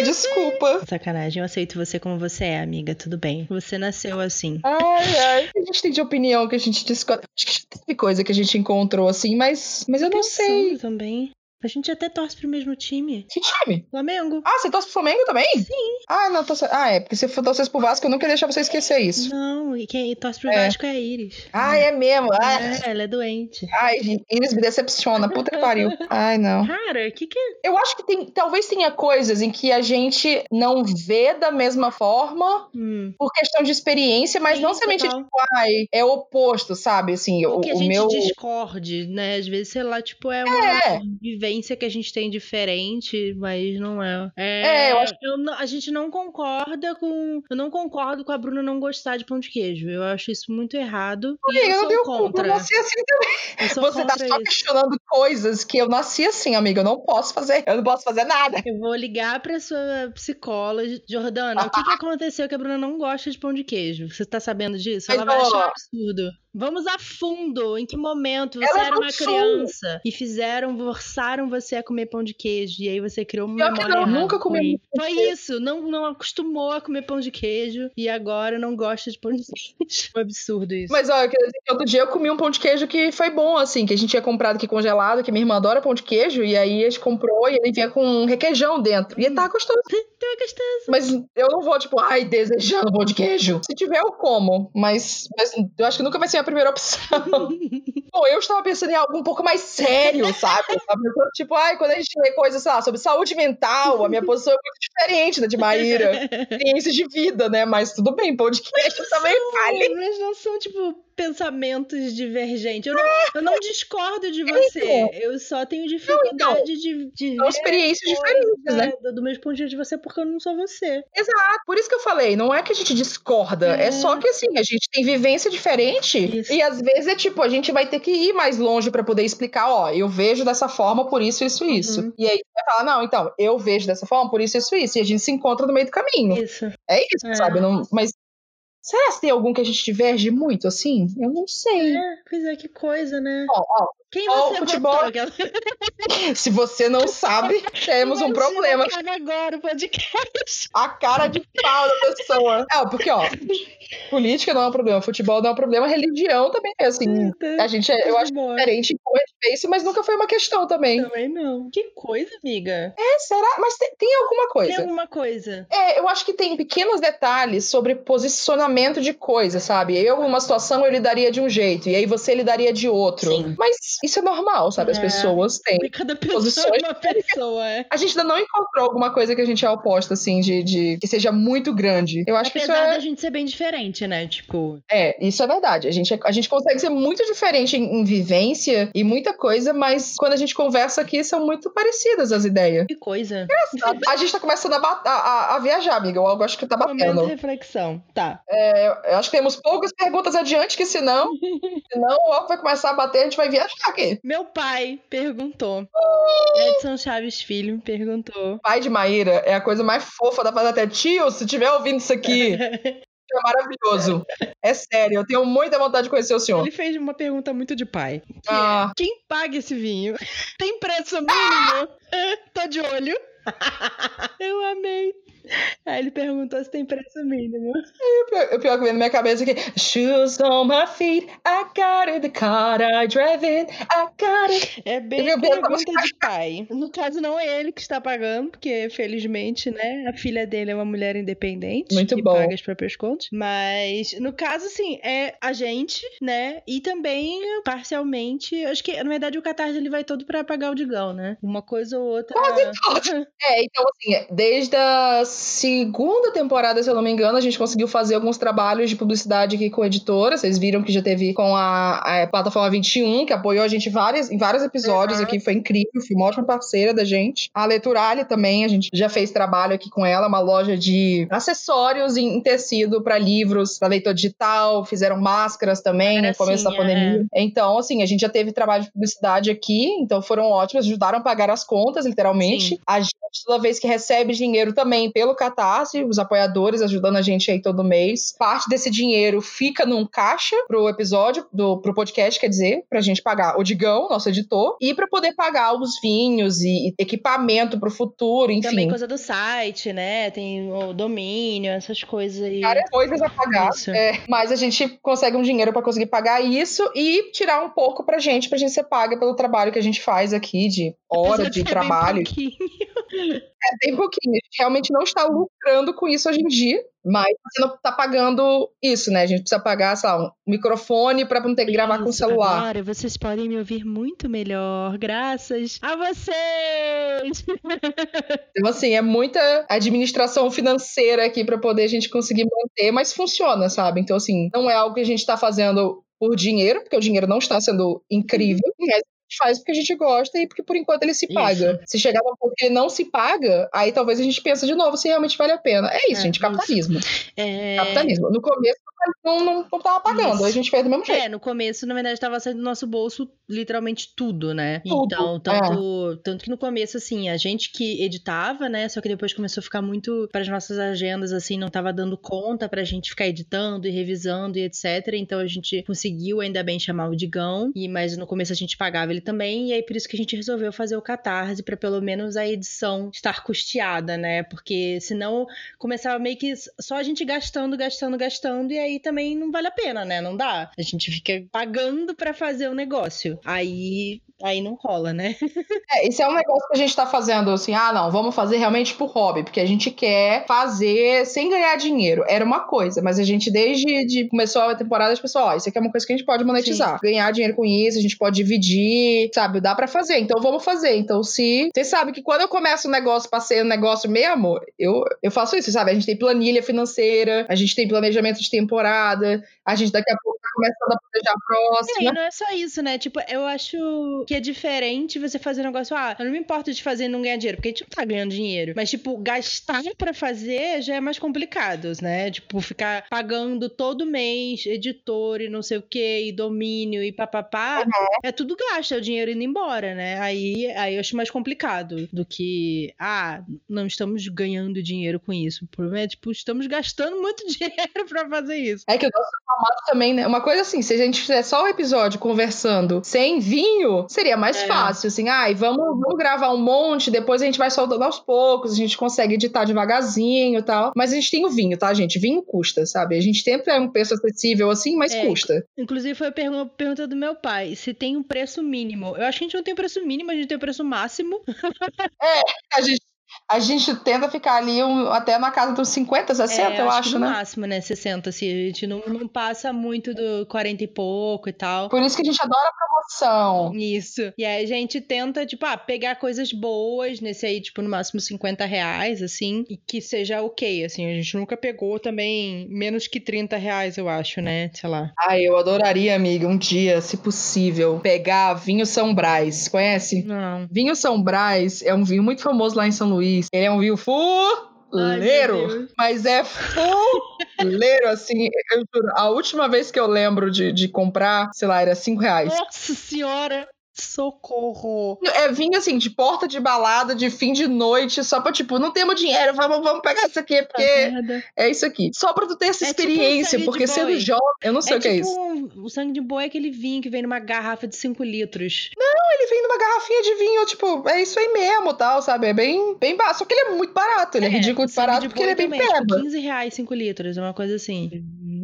desculpa. Sacanagem, eu aceito você como você é, amiga. Tudo bem. Você nasceu assim. Ai, ai. A gente tem de opinião que a gente discorda. Acho que teve coisa que a gente encontrou assim, mas, mas eu não sei. também. A gente até torce pro mesmo time. Que time? Flamengo. Ah, você torce pro Flamengo também? Sim. Ah, não, torce... Ah, é, porque se for torcer pro Vasco, eu nunca ia deixar você esquecer isso. Não, e quem torce pro é. Vasco é a Iris. Ah, é mesmo? Ah. É, ela é doente. Ai, Iris me decepciona, puta que pariu. Ai, não. Cara, o que que... Eu acho que tem, talvez tenha coisas em que a gente não vê da mesma forma hum. por questão de experiência, mas Sim, não somente, tipo, ai, é oposto, sabe? Assim, o, que a gente meu... discorde, né? Às vezes, sei lá, tipo, é uma é. vivência que a gente tem diferente, mas não é. É, é eu acho eu, a gente não concorda com. Eu não concordo com a Bruna não gostar de pão de queijo. Eu acho isso muito errado. Eu, eu sou contra. Eu nasci assim também. Você tá só questionando coisas que eu nasci assim, amiga. Eu não posso fazer. Eu não posso fazer nada. Eu vou ligar pra sua psicóloga, Jordana. o que, que aconteceu que a Bruna não gosta de pão de queijo? Você tá sabendo disso? Ela vai achar absurdo. Vamos a fundo. Em que momento você Ela era uma criança e fizeram, forçaram você a comer pão de queijo e aí você criou uma memória não, nunca comi. Foi isso. Não, não acostumou a comer pão de queijo e agora não gosta de pão de queijo. Foi absurdo isso. Mas ó, outro dia eu comi um pão de queijo que foi bom, assim, que a gente tinha comprado aqui congelado gelado, que minha irmã adora pão de queijo, e aí a gente comprou e ele vinha com um requeijão dentro. E tava gostoso. Tava gostoso. Mas eu não vou, tipo, ai, desejando pão de queijo. Se tiver, eu como. Mas, mas eu acho que nunca vai ser primeira opção. Bom, eu estava pensando em algo um pouco mais sério, sabe? Pensando, tipo, ai, quando a gente lê coisas, sei lá, sobre saúde mental, a minha posição é muito diferente da de Maíra. Experiências de vida, né? Mas tudo bem, queijo também vale. Mas não são, tipo, pensamentos divergentes. Eu não, eu não discordo de você. Eu só tenho dificuldade de, de São experiências diferentes, né? Do, do mesmo ponto de vista de você, porque eu não sou você. Exato. Por isso que eu falei, não é que a gente discorda, é, É. só que assim, a gente tem vivência diferente Isso. e às vezes é tipo, a gente vai ter que ir mais longe pra poder explicar, ó, eu vejo dessa forma, por isso, isso, isso. Uhum. E aí você vai falar, não, então, eu vejo dessa forma, por isso, isso, isso. E a gente se encontra no meio do caminho. Isso. É isso, É. sabe? Não, mas será que tem algum que a gente diverge muito assim? Eu não sei. É, pois é, que coisa, né? Ó, ó, Quem você futebol- votou? Aquela- se você não sabe, temos um problema. agora o podcast. A cara de pau da pessoa. É, porque, ó, política não é um problema, futebol não é um problema, religião também é assim. A gente, é- eu acho diferente em como é difícil, mas nunca foi uma questão também. Também não. Que coisa, amiga. É, será? Mas tem, tem alguma Tem coisa. alguma coisa. É, eu acho que tem pequenos detalhes sobre posicionamento de coisas, sabe? Eu, numa situação, eu lidaria de um jeito, e aí você lidaria de outro. Sim. Mas isso é normal, sabe? As É. pessoas têm. Porque cada pessoa Posições é uma pessoa, é. A gente ainda não encontrou alguma coisa que a gente é oposta, assim, de, de que seja muito grande. Eu acho que isso Apesar é. da gente ser bem diferente, né? Tipo, É, isso é verdade. A gente, é- a gente consegue ser muito diferente em, em vivência e muita coisa, mas quando a gente conversa aqui, são muito parecidas as ideias. que coisa. A, a gente tá começando a, a- a- viajar, amiga. Eu acho que tá Momento de batendo. reflexão. Tá. É, eu acho que temos poucas perguntas adiante, que senão, senão o álcool vai começar a bater, a gente vai viajar Meu pai perguntou. Edson Chaves Filho perguntou. Pai de Maíra é a coisa mais fofa da Patata. Tio, se tiver ouvindo isso aqui, é maravilhoso. É sério, eu tenho muita vontade de conhecer o senhor. Ele fez uma pergunta muito de pai. Que Ah. é, quem paga esse vinho? Tem preço mínimo? Tô de olho. Eu amei. Aí ele perguntou se tem preço mínimo. O pior, o pior que vem na minha cabeça aqui. Shoes on my feet, I got it, the car I drive in, I got it. É bem Deus, pergunta de pai. No caso, não é ele que está pagando, porque felizmente, né, a filha dele é uma mulher independente. Muito que bom. paga as próprias contas. Mas, no caso, assim, é a gente, né, e também, parcialmente, acho que, na verdade, o Catarse ele vai todo pra pagar o Digão, né? Uma coisa ou outra. É, então assim, desde a segunda temporada, se eu não me engano, a gente conseguiu fazer alguns trabalhos de publicidade aqui com a editora. Vocês viram que já teve com a, a plataforma 21, que apoiou a gente várias, em vários episódios Uhum. aqui, foi incrível, foi uma ótima parceira da gente. A Leturale também, a gente já fez trabalho aqui com ela, uma loja de acessórios em, em tecido para livros, para leitor digital, fizeram máscaras também Ah, no começo da pandemia. Então, assim, a gente já teve trabalho de publicidade aqui, então foram ótimos, ajudaram a pagar as contas, literalmente. Sim. A gente, toda vez que recebe dinheiro também pelo Catarse, os apoiadores ajudando a gente aí todo mês. Parte desse dinheiro fica num caixa pro episódio, do, pro podcast, quer dizer, pra gente pagar o Digão, nosso editor, e pra poder pagar os vinhos e, equipamento pro futuro, enfim. Também coisa do site, né? Tem o domínio, essas coisas aí. várias coisas a pagar. É, mas a gente consegue um dinheiro pra conseguir pagar isso e tirar um pouco pra gente, pra gente ser paga pelo trabalho que a gente faz aqui, de hora de ser bem trabalho. É bem pouquinho. A gente realmente não está lucrando com isso hoje em dia, mas você não tá pagando isso, né? A gente precisa pagar, sei lá, um microfone pra não ter que gravar com o Isso, celular. Agora vocês podem me ouvir muito melhor, graças a vocês! Então, assim, é muita administração financeira aqui pra poder a gente conseguir manter, mas funciona, sabe? Então, assim, não é algo que a gente tá fazendo por dinheiro, porque o dinheiro não está sendo incrível, mas faz porque a gente gosta e porque por enquanto ele se paga. Se chegar num ponto que ele não se paga, aí talvez a gente pense de novo se realmente vale a pena. É isso, É, gente, isso. capitalismo. É... Capitalismo. No começo não, não, não tava pagando, Isso. a gente fez do mesmo jeito. É, no começo, na verdade, tava saindo do nosso bolso literalmente tudo, né? Tudo, Então, tanto, tanto que no começo, assim, a gente que editava, né? Só que depois começou a ficar muito para as nossas agendas, assim, não tava dando conta pra gente ficar editando e revisando e etc. Então a gente conseguiu ainda bem chamar o Digão, e mas no começo a gente pagava ele também, e aí por isso que a gente resolveu fazer o Catarse, pra pelo menos a edição estar custeada, né? Porque senão começava meio que só a gente gastando, gastando, gastando, e aí também não vale a pena, né? Não dá. A gente fica pagando pra fazer o negócio. Aí aí não rola, né? é, isso é um negócio que a gente tá fazendo assim, ah, não, vamos fazer realmente por hobby, porque a gente quer fazer sem ganhar dinheiro. Era uma coisa, mas a gente desde de começou a temporada, as pessoas, ó, isso aqui é uma coisa que a gente pode monetizar. Sim. Ganhar dinheiro com isso, a gente pode dividir, sabe? Dá para fazer, então vamos fazer. Então, se. Você sabe que quando eu começo um negócio pra ser um negócio mesmo, eu, eu faço isso, sabe? A gente tem planilha financeira, a gente tem planejamento de temporada, a gente daqui a pouco tá começando a planejar a próxima. É, e não é só isso, né? Tipo, eu acho que é diferente você fazer um negócio, ah, eu não me importo de fazer e não ganhar dinheiro, porque a gente não tá ganhando dinheiro. Mas, tipo, gastar para fazer já é mais complicado, né? Tipo, ficar pagando todo mês editor e não sei o que, e domínio e papapá, uhum. é tudo gasto, é o dinheiro indo embora, né? Aí, aí eu acho mais complicado do que, ah, não estamos ganhando dinheiro com isso. O problema é, tipo, estamos gastando muito dinheiro para fazer isso. É que o nosso formato também, né? Uma coisa assim, se a gente fizer só o episódio conversando sem vinho, seria mais é. fácil, assim, ai, ah, vamos, vamos gravar um monte, depois a gente vai soltando aos poucos, a gente consegue editar devagarzinho e tal. Mas a gente tem o vinho, tá, gente? Vinho custa, sabe? A gente sempre é um preço acessível assim, mas é, custa. Inclusive foi a pergunta, pergunta do meu pai, se tem um preço mínimo. Eu acho que a gente não tem preço mínimo, a gente tem o preço máximo. é, a gente a gente tenta ficar ali um, até na casa dos 50, 60, é, eu acho, acho né? No máximo, né? 60, assim. A gente não, não passa muito do 40 e pouco e tal. Por isso que a gente adora promoção. Isso. E aí a gente tenta, tipo, ah, pegar coisas boas nesse aí, tipo, no máximo 50 reais, assim, e que seja ok, assim. A gente nunca pegou também menos que 30 reais, eu acho, né? Sei lá. Ah, eu adoraria, amiga, um dia, se possível, pegar vinho São Brás. Conhece? Não. Vinho São Brás é um vinho muito famoso lá em São Luís ele é um vinho fuleiro, mas é fuleiro, assim, eu juro, a última vez que eu lembro de, de comprar, sei lá, era 5 reais. Nossa senhora! Socorro! É vinho assim, de porta de balada, de fim de noite, só pra tipo, não temos dinheiro, vamos, vamos pegar isso aqui, porque é isso aqui. Só pra tu ter essa é tipo experiência, tipo porque sendo jovem, eu não sei é o que é tipo é isso. Um, o sangue de boi é aquele vinho que vem numa garrafa de 5 litros. Não, ele vem numa garrafinha de vinho, tipo, é isso aí mesmo, tal, sabe? É bem, bem barato. Só que ele é muito barato, ele é, é ridículo de barato porque ele é bem também, peba. Tipo, 15 reais 5 litros, uma coisa assim.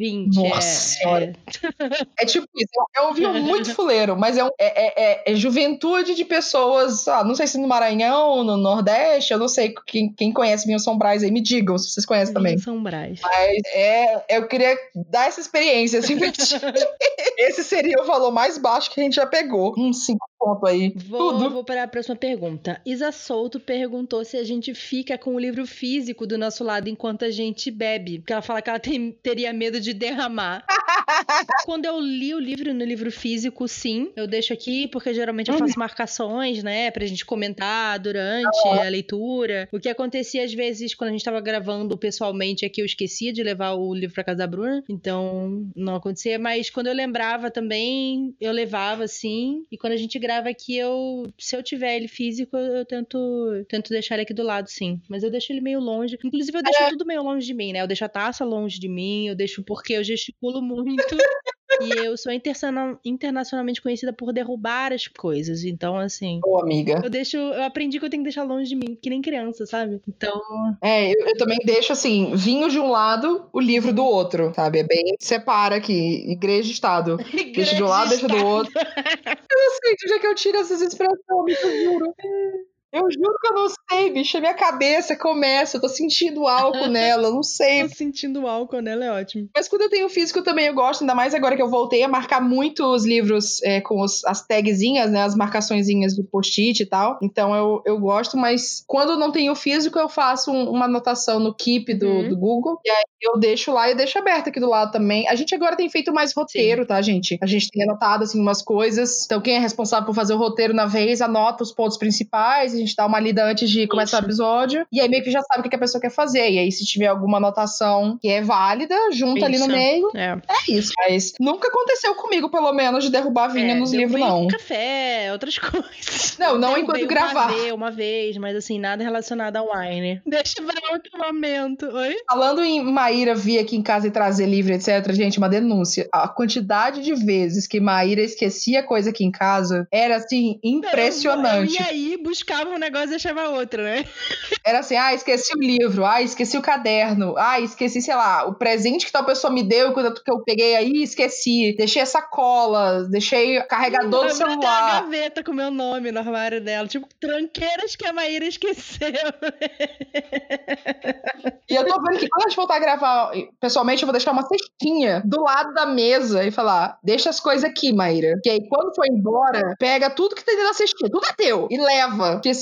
20. Nossa é, senhora. É... é tipo isso, é um vinho muito fuleiro, mas é, um, é, é, é, juventude de pessoas, ah, não sei se no Maranhão, no Nordeste, eu não sei quem, quem conhece vinho São Brás aí, me digam se vocês conhecem também. São Brás. Mas é, eu queria dar essa experiência, assim, Esse seria o valor mais baixo que a gente já pegou. Uns 5 ponto aí. Vou, Tudo. vou para a próxima pergunta. Isa Souto perguntou se a gente fica com o livro físico do nosso lado enquanto a gente bebe. Porque ela fala que ela tem, teria medo de derramar. Quando eu li o livro no livro físico, sim. Eu deixo aqui, porque geralmente eu faço uhum. marcações, né? Pra gente comentar durante a leitura. O que acontecia às vezes quando a gente tava gravando pessoalmente é que eu esquecia de levar o livro pra casa da Bruna. Então, não acontecia. Mas quando eu lembrava também, eu levava, sim. E quando a gente grava aqui, eu. Se eu tiver ele físico, eu tento, tento deixar ele aqui do lado, sim. Mas eu deixo ele meio longe. Inclusive, eu deixo é. tudo meio longe de mim, né? Eu deixo a taça longe de mim, eu deixo porque eu gesticulo muito. e eu sou internacionalmente conhecida por derrubar as coisas. Então, assim. Ô, amiga. Eu deixo. Eu aprendi que eu tenho que deixar longe de mim, que nem criança, sabe? Então. É, eu, eu também deixo, assim, vinho de um lado, o livro do outro, sabe? É bem. Separa aqui, igreja e Estado. Igreja deixa de um lado, deixa do outro. eu não sei de onde é que eu tiro essas expressões, eu juro. Eu juro que eu não sei, bicho. A minha cabeça começa, eu tô sentindo álcool nela, não sei. Tô sentindo álcool nela, é ótimo. Mas quando eu tenho físico também eu gosto, ainda mais agora que eu voltei a marcar muito os livros é, com os, as tagzinhas, né? As marcaçõezinhas do post-it e tal. Então eu, eu gosto, mas quando não tenho físico, eu faço um, uma anotação no Keep do, uhum. do Google. E aí eu deixo lá e deixo aberto aqui do lado também. A gente agora tem feito mais roteiro, Sim. tá, gente? A gente tem anotado, assim, umas coisas. Então quem é responsável por fazer o roteiro na vez, anota os pontos principais gente dá uma lida antes de começar Isso. o episódio. E aí meio que já sabe o que a pessoa quer fazer. E aí, se tiver alguma anotação que é válida, junta isso. ali no meio. É. é. isso. Mas nunca aconteceu comigo, pelo menos, de derrubar vinho é, nos livros, não. café, outras coisas. Não, não enquanto gravar. Uma, uma vez, mas assim, nada relacionado ao wine. Deixa pra outro momento. Oi? Falando em Maíra vir aqui em casa e trazer livro, etc., gente, uma denúncia. A quantidade de vezes que Maíra esquecia coisa aqui em casa era, assim, impressionante. E aí, buscava um negócio e deixava outro, né? Era assim, ah, esqueci o livro, ah, esqueci o caderno, ah, esqueci, sei lá, o presente que tal pessoa me deu que eu peguei aí, esqueci. Deixei a sacola, deixei carregador do celular. a gaveta com meu nome no armário dela, tipo, tranqueiras que a Maíra esqueceu. e eu tô vendo que quando a gente voltar a gravar pessoalmente, eu vou deixar uma cestinha do lado da mesa e falar: deixa as coisas aqui, Maíra. Que aí quando for embora, pega tudo que tem dentro da cestinha, tudo é teu, e leva. Porque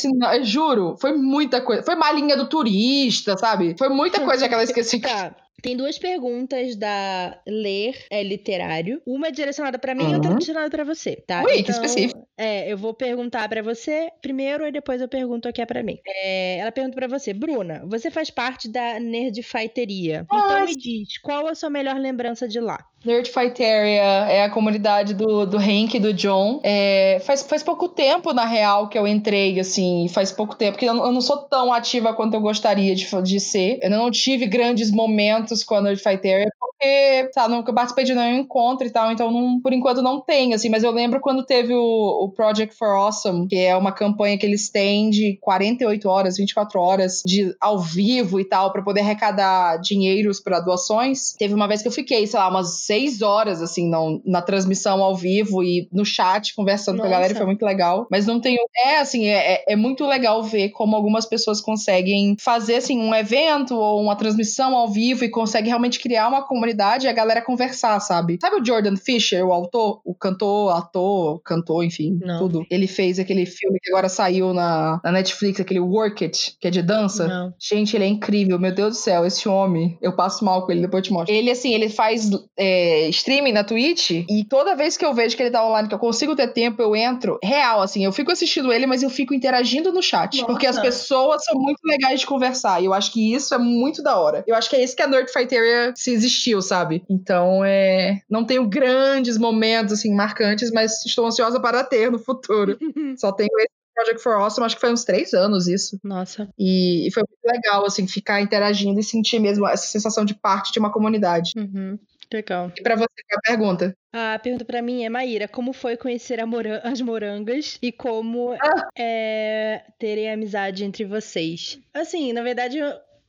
juro, foi muita coisa. Foi malinha do turista, sabe? Foi muita coisa que ela esqueceu. tá. Tem duas perguntas da Ler é Literário. Uma é direcionada para mim uhum. e outra é uhum. direcionada para você, tá? Ui, então, que específico. É, eu vou perguntar para você primeiro e depois eu pergunto aqui para mim. É, ela pergunta para você, Bruna, você faz parte da Nerdfighteria. Então me diz, qual a sua melhor lembrança de lá? Nerdfighteria é a comunidade do, do Hank e do John. É, faz, faz pouco tempo, na real, que eu entrei, assim, faz pouco tempo, porque eu, eu não sou tão ativa quanto eu gostaria de, de ser. Eu não tive grandes momentos com a Nerdfighteria, porque, sabe, nunca participei de nenhum encontro e tal, então não, por enquanto não tem, assim, mas eu lembro quando teve o, o Project for Awesome, que é uma campanha que eles têm de 48 horas, 24 horas de ao vivo e tal, para poder arrecadar dinheiros para doações. Teve uma vez que eu fiquei, sei lá, umas seis horas, assim, não, na transmissão ao vivo e no chat, conversando Nossa. com a galera, foi muito legal. Mas não tenho. É, assim, é, é, é muito legal ver como algumas pessoas conseguem fazer, assim, um evento ou uma transmissão ao vivo e conseguem realmente criar uma comunidade e a galera conversar, sabe? Sabe o Jordan Fisher, o autor, o cantor, ator, cantor, enfim, não. tudo? Ele fez aquele filme que agora saiu na, na Netflix, aquele Work It, que é de dança. Não. Gente, ele é incrível, meu Deus do céu, esse homem. Eu passo mal com ele, depois eu te mostro. Ele, assim, ele faz é, streaming na Twitch e toda vez que eu vejo que ele tá online, que eu consigo ter tempo, eu entro. Real, assim, eu fico assistindo ele, mas eu fico interagindo no chat. Nossa. Porque as pessoas são muito legais de conversar. E eu acho que isso é muito da hora. Eu acho que é isso que a Nerd Fighteria se existiu, sabe? Então, é. Não tenho grandes momentos, assim, marcantes, mas estou ansiosa para ter no futuro. Só tenho esse Project for Awesome, acho que foi uns três anos isso. Nossa. E, e, foi muito legal, assim, ficar interagindo e sentir mesmo essa sensação de parte de uma comunidade. Uhum. Legal. E para você, qual é a pergunta? A pergunta para mim é, Maíra, como foi conhecer moran as morangas e como ah. é terem amizade entre vocês? Assim, na verdade,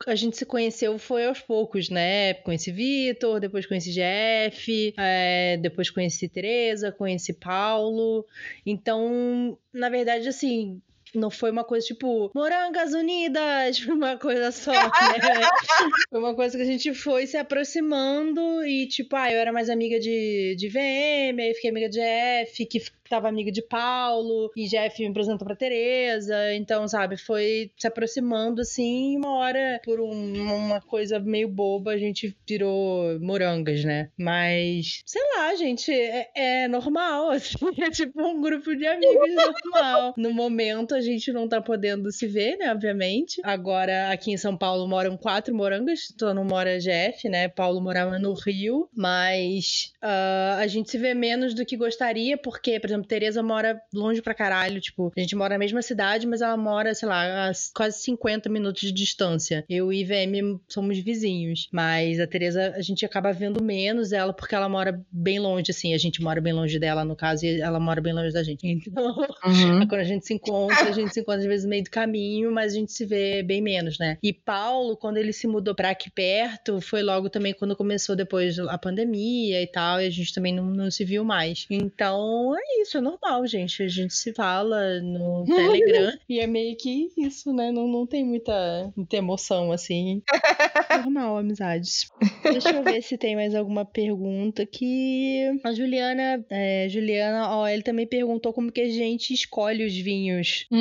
a gente se conheceu foi aos poucos, né? Conheci Vitor, depois conheci Jeff, é, depois conheci Tereza, conheci Paulo. Então, na verdade, assim, não foi uma coisa tipo, Morangas Unidas, uma coisa só, né? foi uma coisa que a gente foi se aproximando e, tipo, ah, eu era mais amiga de, de VM, aí fiquei amiga de F, que tava amiga de Paulo, e Jeff me apresentou pra Tereza. Então, sabe, foi se aproximando assim, e uma hora, por um, uma coisa meio boba, a gente virou morangas, né? Mas, sei lá, gente, é, é normal, assim, é tipo um grupo de amigos normal. No momento, a gente não tá podendo se ver, né, obviamente. Agora, aqui em São Paulo moram quatro morangas, só não mora Jeff, né? Paulo morava no Rio, mas uh, a gente se vê menos do que gostaria, porque, por exemplo, exemplo, Tereza mora longe pra caralho, tipo, a gente mora na mesma cidade, mas ela mora, sei lá, a quase 50 minutos de distância. Eu e VM somos vizinhos, mas a Tereza a gente acaba vendo menos ela porque ela mora bem longe, assim, a gente mora bem longe dela, no caso, e ela mora bem longe da gente. Então, uhum. quando a gente se encontra, a gente se encontra às vezes no meio do caminho, mas a gente se vê bem menos, né? E Paulo, quando ele se mudou pra aqui perto, foi logo também quando começou depois a pandemia e tal, e a gente também não, não se viu mais. Então, é isso é normal, gente. A gente se fala no Telegram e é meio que isso, né? Não, não tem muita, muita emoção, assim. normal, amizades. Deixa eu ver se tem mais alguma pergunta que a Juliana, é, Juliana, ele também perguntou como que a gente escolhe os vinhos. Hum,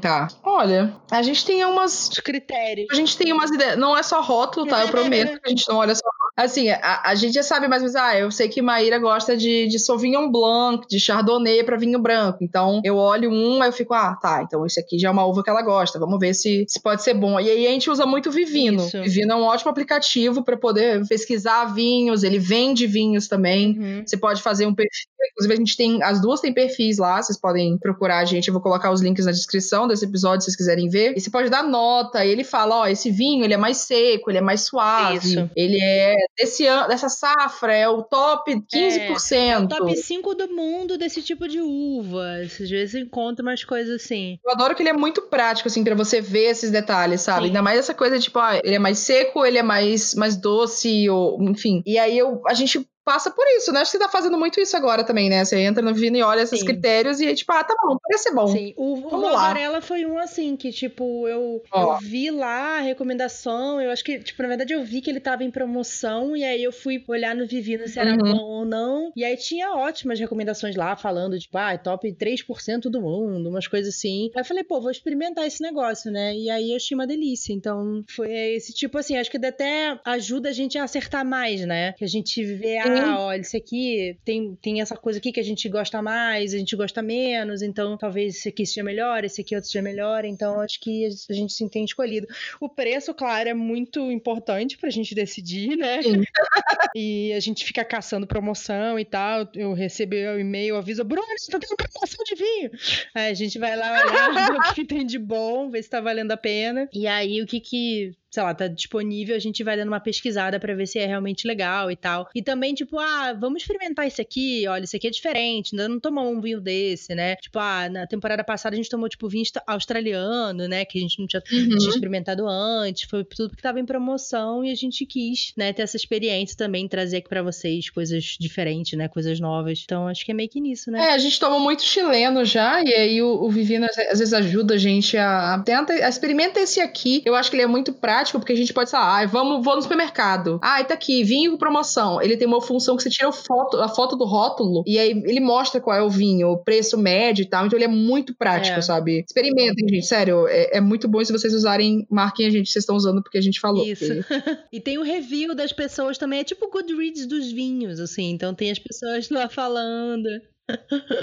tá. Olha, a gente tem umas os critérios. A gente tem umas ideias, não é só rótulo, tá? Eu prometo que a gente não olha só Assim, a, a gente já sabe mais ou menos, ah, eu sei que Maíra gosta de, de Sauvignon Blanc, de Chardonnay para vinho branco. Então, eu olho um, aí eu fico, ah, tá, então esse aqui já é uma uva que ela gosta. Vamos ver se, se pode ser bom. E aí a gente usa muito Vivino. Isso. Vivino é um ótimo aplicativo para poder pesquisar vinhos, ele vende vinhos também. Uhum. Você pode fazer um perfil Inclusive, a gente tem. As duas têm perfis lá, vocês podem procurar a gente. Eu vou colocar os links na descrição desse episódio, se vocês quiserem ver. E você pode dar nota. E ele fala: ó, esse vinho ele é mais seco, ele é mais suave. Isso. Ele é desse ano, dessa safra, é o top 15%. É, é o top 5 do mundo desse tipo de uva. Às vezes encontra umas coisas assim. Eu adoro que ele é muito prático, assim, para você ver esses detalhes, sabe? Sim. Ainda mais essa coisa, tipo, ah, ele é mais seco, ele é mais, mais doce, ou enfim. E aí eu, a gente passa por isso, né? Acho que você tá fazendo muito isso agora também, né? Você entra no Vino e olha esses Sim. critérios e tipo, ah, tá bom, parece ser bom. Sim, o, Vamos o lá. Amarela foi um assim, que tipo, eu, eu vi lá a recomendação, eu acho que, tipo, na verdade eu vi que ele tava em promoção e aí eu fui olhar no Vivino se era uhum. bom ou não. E aí tinha ótimas recomendações lá, falando, tipo, ah, top 3% do mundo, umas coisas assim. Aí eu falei, pô, vou experimentar esse negócio, né? E aí eu achei uma delícia. Então, foi esse tipo assim, acho que até ajuda a gente a acertar mais, né? Que a gente vê, ah, ah, olha, esse aqui tem, tem essa coisa aqui que a gente gosta mais, a gente gosta menos, então talvez esse aqui seja melhor, esse aqui outro seja melhor, então acho que a gente se tem escolhido. O preço, claro, é muito importante pra gente decidir, né? e a gente fica caçando promoção e tal. Eu recebi o e-mail, aviso, Bruno, você tá tendo promoção de vinho. Aí a gente vai lá olhar o que tem de bom, ver se tá valendo a pena. E aí o que que sei lá, tá disponível, a gente vai dando uma pesquisada para ver se é realmente legal e tal. E também, tipo, ah, vamos experimentar esse aqui, olha, esse aqui é diferente, ainda não tomamos um vinho desse, né? Tipo, ah, na temporada passada a gente tomou, tipo, vinho australiano, né? Que a gente não tinha, uhum. tinha experimentado antes, foi tudo que tava em promoção e a gente quis, né, ter essa experiência também, trazer aqui para vocês coisas diferentes, né? Coisas novas. Então, acho que é meio que nisso, né? É, a gente tomou muito chileno já, e aí o, o Vivino às vezes ajuda a gente a, a tenta, experimenta esse aqui. Eu acho que ele é muito prático prático, porque a gente pode falar, ah, vamos, vou no supermercado. Ah, tá aqui, vinho com promoção. Ele tem uma função que você tira a foto, a foto do rótulo e aí ele mostra qual é o vinho, o preço médio e tal. Então ele é muito prático, é. sabe? Experimentem, gente, sério. É, é, muito bom se vocês usarem, marquem a gente, vocês estão usando porque a gente falou. Isso. e tem o review das pessoas também, é tipo o Goodreads dos vinhos, assim. Então tem as pessoas lá falando.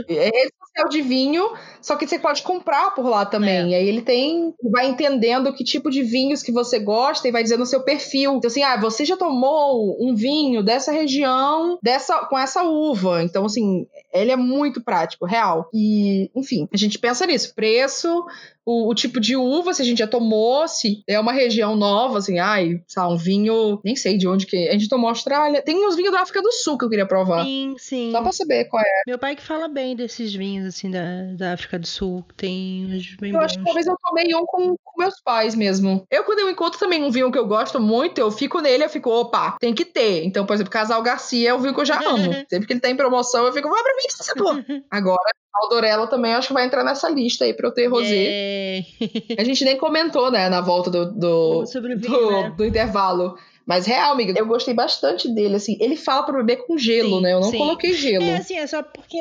É rede social de vinho, só que você pode comprar por lá também. É. E aí ele tem, vai entendendo que tipo de vinhos que você gosta e vai dizendo o seu perfil. Então, assim, ah, você já tomou um vinho dessa região, dessa com essa uva. Então, assim, ele é muito prático, real. E, enfim, a gente pensa nisso. Preço, o, o, tipo de uva, se a gente já tomou, se é uma região nova, assim, ai, sei lá, um vinho, nem sei de onde que. A gente tomou Austrália. Tem uns vinhos da África do Sul que eu queria provar. Sim, sim. Só pra saber qual é. Meu pai que fala bem desses vinhos, assim, da, da África do Sul. Tem uns bem Eu bons. acho que talvez eu tomei um com, com meus pais mesmo. Eu, quando eu encontro também um vinho que eu gosto muito, eu fico nele, eu fico, opa, tem que ter. Então, por exemplo, Casal Garcia é um vinho que eu já amo. Sempre que ele tá em promoção, eu fico, vamos pra mim, Agora, Aldorello também acho que vai entrar nessa lista aí pra eu ter rosé. A gente nem comentou, né, na volta do, do, do, né? do intervalo. Mas real, amiga, eu gostei bastante dele, assim. Ele fala pra beber com gelo, sim, né? Eu não sim. coloquei gelo. É, assim, é só porque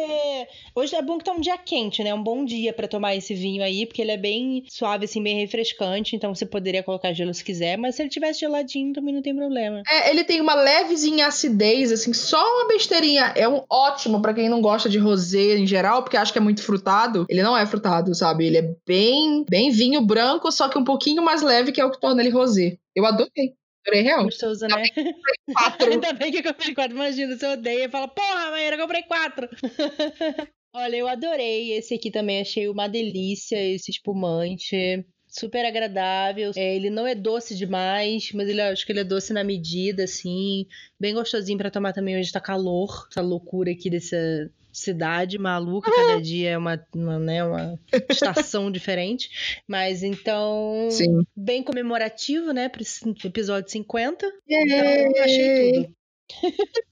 hoje é bom que tá um dia quente, né? Um bom dia para tomar esse vinho aí, porque ele é bem suave, assim, bem refrescante. Então você poderia colocar gelo se quiser, mas se ele tivesse geladinho também não tem problema. É, ele tem uma levezinha acidez, assim, só uma besteirinha. É um ótimo para quem não gosta de rosé em geral, porque acha que é muito frutado. Ele não é frutado, sabe? Ele é bem, bem vinho branco, só que um pouquinho mais leve, que é o que torna ele rosé. Eu adorei. Adorei real. Gostoso, né? Ainda bem que eu comprei quatro. Imagina, você odeia e fala, porra, mãe, eu comprei quatro. Olha, eu adorei esse aqui também, achei uma delícia, esse espumante. Super agradável. É, ele não é doce demais, mas ele acho que ele é doce na medida, assim. Bem gostosinho para tomar também hoje tá calor. Essa loucura aqui dessa, cidade maluca, cada dia é uma, uma, né, uma estação diferente. Mas então, Sim. bem comemorativo, né, para episódio 50. Então, achei tudo.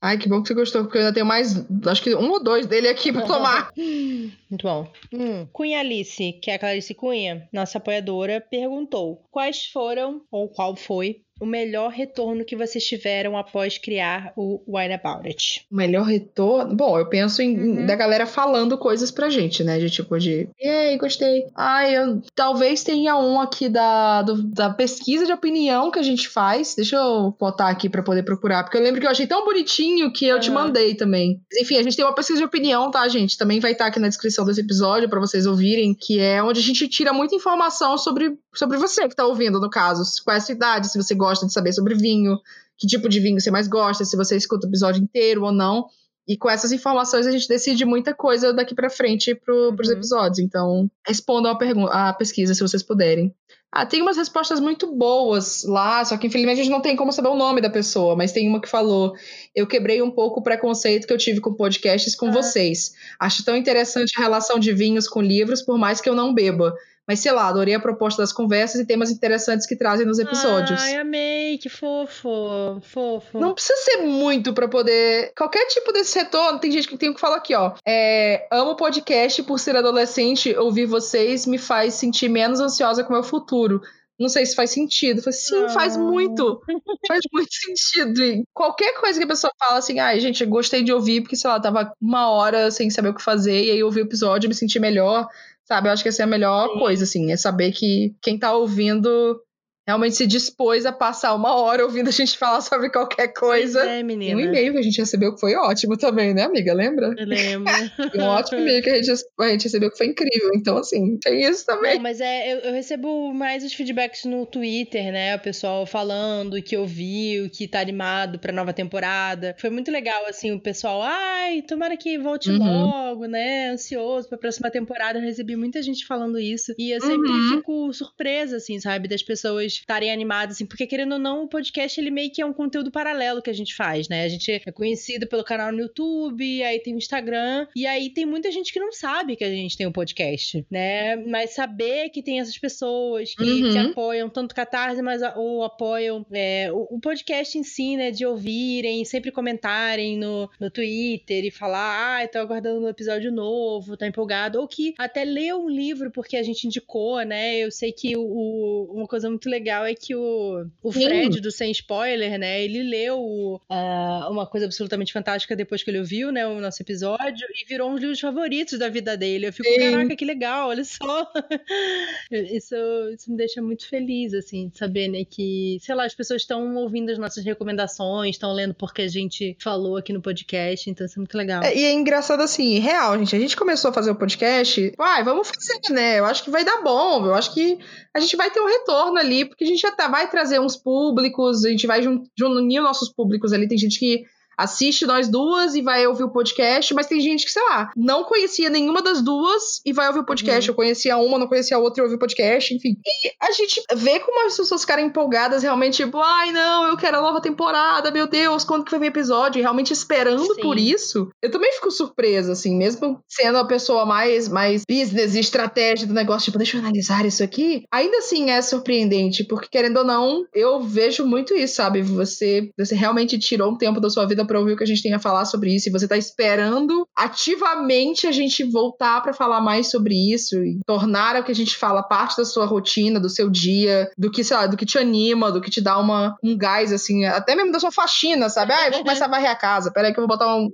Ai, que bom que você gostou, porque eu ainda tenho mais, acho que um ou dois dele aqui pra tomar. Muito bom. Hum. Cunha Alice, que é a Clarice Cunha, nossa apoiadora, perguntou quais foram, ou qual foi, o melhor retorno que vocês tiveram após criar o Wine About It? O melhor retorno? Bom, eu penso em uhum. da galera falando coisas pra gente, né? De tipo de, ei, gostei. Ai, eu, talvez tenha um aqui da, do, da pesquisa de opinião que a gente faz. Deixa eu botar aqui pra poder procurar, porque eu lembro que eu achei tão bonitinho que eu uhum. te mandei também. Enfim, a gente tem uma pesquisa de opinião, tá, gente? Também vai estar aqui na descrição desse episódio para vocês ouvirem, que é onde a gente tira muita informação sobre, sobre você que tá ouvindo, no caso. Qual é a sua idade, se você gosta gosta de saber sobre vinho, que tipo de vinho você mais gosta, se você escuta o episódio inteiro ou não. E com essas informações a gente decide muita coisa daqui para frente pro, pros uhum. episódios. Então, respondam a, pergunta, a pesquisa se vocês puderem. Ah, tem umas respostas muito boas lá, só que infelizmente a gente não tem como saber o nome da pessoa, mas tem uma que falou: Eu quebrei um pouco o preconceito que eu tive com podcasts com ah. vocês. Acho tão interessante a relação de vinhos com livros, por mais que eu não beba. Mas sei lá, adorei a proposta das conversas e temas interessantes que trazem nos episódios. Ai, amei, que fofo, fofo. Não precisa ser muito para poder. Qualquer tipo desse retorno, tem gente que tem que falar aqui, ó. É, amo podcast por ser adolescente, ouvir vocês me faz sentir menos ansiosa com o meu futuro. Não sei se faz sentido. falei, sim, ah. faz muito. faz muito sentido. E qualquer coisa que a pessoa fala assim, ai, ah, gente, gostei de ouvir, porque, sei lá, tava uma hora sem saber o que fazer, e aí ouvi o episódio me senti melhor. Sabe? Eu acho que essa é a melhor Sim. coisa, assim, é saber que quem tá ouvindo realmente se dispôs a passar uma hora ouvindo a gente falar sobre qualquer coisa. Pois é, menina. Um e-mail que a gente recebeu que foi ótimo também, né, amiga? Lembra? Eu lembro. um ótimo e-mail que a gente, a gente recebeu que foi incrível. Então, assim, tem isso também. Não, mas é, eu, eu, recebo mais os feedbacks no Twitter, né? O pessoal falando que ouviu, que tá animado pra nova temporada. Foi muito legal, assim, o pessoal, ai, tomara que volte uhum. logo, né? Ansioso pra próxima temporada. Eu recebi muita gente falando isso. E eu sempre uhum. fico surpresa, assim, sabe? Das pessoas estarem animados, assim, porque querendo ou não, o podcast ele meio que é um conteúdo paralelo que a gente faz, né? A gente é conhecido pelo canal no YouTube, aí tem o Instagram, e aí tem muita gente que não sabe que a gente tem um podcast, né? Mas saber que tem essas pessoas que, uhum. que apoiam tanto Catarse, mas ou apoiam é, o, o, podcast em si, né? De ouvirem, sempre comentarem no, no Twitter e falar, ah, tô aguardando um episódio novo, tá empolgado, ou que até lê um livro porque a gente indicou, né? Eu sei que o, uma coisa muito legal legal é que o, o Fred, do Sem Spoiler, né? Ele leu uh, uma coisa absolutamente fantástica depois que ele ouviu, né? O nosso episódio e virou um dos livros favoritos da vida dele. Eu fico, Sim. caraca, que legal, olha só. isso, isso me deixa muito feliz, assim, de saber, né? Que, sei lá, as pessoas estão ouvindo as nossas recomendações, estão lendo porque a gente falou aqui no podcast, então isso é muito legal. É, e é engraçado assim, real, gente. A gente começou a fazer o podcast, vai, vamos fazer, né? Eu acho que vai dar bom, eu acho que a gente vai ter um retorno ali, porque a gente já tá, vai trazer uns públicos, a gente vai unir nossos públicos ali. Tem gente que assiste nós duas e vai ouvir o podcast, mas tem gente que, sei lá, não conhecia nenhuma das duas e vai ouvir o podcast. Uhum. Eu conhecia uma, não conhecia a outra e ouvi o podcast, enfim. E a gente vê como as pessoas ficarem empolgadas, realmente, tipo, ai não, eu quero a nova temporada, meu Deus, quando que vai vir episódio? E realmente esperando Sim. por isso. Eu também fico surpresa, assim, mesmo sendo a pessoa mais, mais business e estratégia do negócio, tipo, deixa eu analisar isso aqui. Ainda assim é surpreendente, porque querendo ou não, eu vejo muito isso, sabe? Você, você realmente tirou um tempo da sua vida para ouvir o que a gente tem a falar sobre isso e você tá esperando ativamente a gente voltar para falar mais sobre isso e tornar o que a gente fala parte da sua rotina, do seu dia, do que, sei lá, do que te anima, do que te dá uma, um gás, assim, até mesmo da sua faxina, sabe? Ah, eu vou começar a varrer a casa, peraí que eu vou botar um,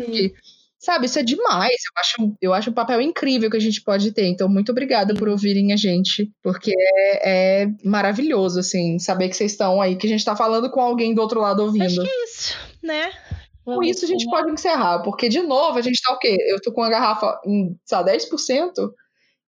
aqui. Sabe, isso é demais. Eu acho, eu acho um papel incrível que a gente pode ter. Então, muito obrigada por ouvirem a gente, porque é, é maravilhoso, assim, saber que vocês estão aí, que a gente tá falando com alguém do outro lado ouvindo. Acho que é isso, né? Com isso a gente pode encerrar, porque de novo a gente tá o quê? Eu tô com a garrafa em, sabe, 10%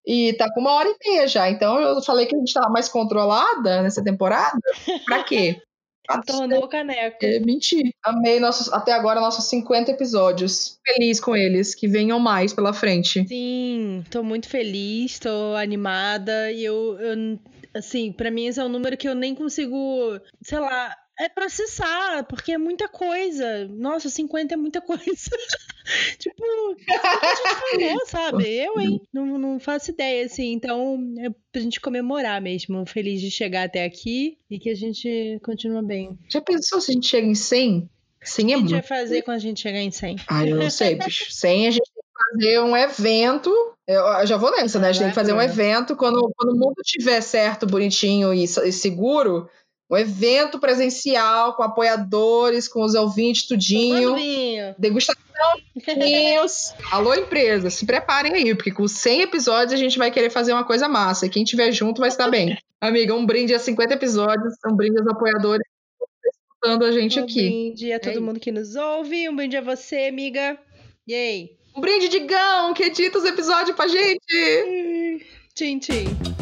e tá com uma hora e meia já. Então eu falei que a gente tava mais controlada nessa temporada. Pra quê? Tornou o caneco. É, mentir. Amei nossos, até agora nossos 50 episódios. Feliz com eles, que venham mais pela frente. Sim, tô muito feliz, tô animada e eu, eu assim, para mim esse é um número que eu nem consigo, sei lá, é processar, porque é muita coisa. Nossa, 50 é muita coisa. tipo, a gente falou, sabe? Eu, hein? Não, não faço ideia, assim. Então, é pra gente comemorar mesmo. Feliz de chegar até aqui e que a gente continua bem. Já pensou se a gente chega em 100? 100 é muito. O que a gente vai fazer quando a gente chegar em 100? Ah, eu não sei, bicho. 100 a gente tem que fazer um evento. Eu já vou nessa, né? A gente tem que fazer um evento. Quando, quando o mundo estiver certo, bonitinho e, e seguro, um evento presencial com apoiadores, com os ouvintes, tudinho. Degustação vinhos. Alô, empresa, se preparem aí, porque com 100 episódios a gente vai querer fazer uma coisa massa. E quem tiver junto vai estar bem. Amiga, um brinde a 50 episódios, um brinde aos apoiadores escutando a gente um aqui. Um brinde a todo é mundo que nos ouve, um brinde a você, amiga. E aí? Um brinde de Gão, que edita os episódios pra gente. Tchim, tchim.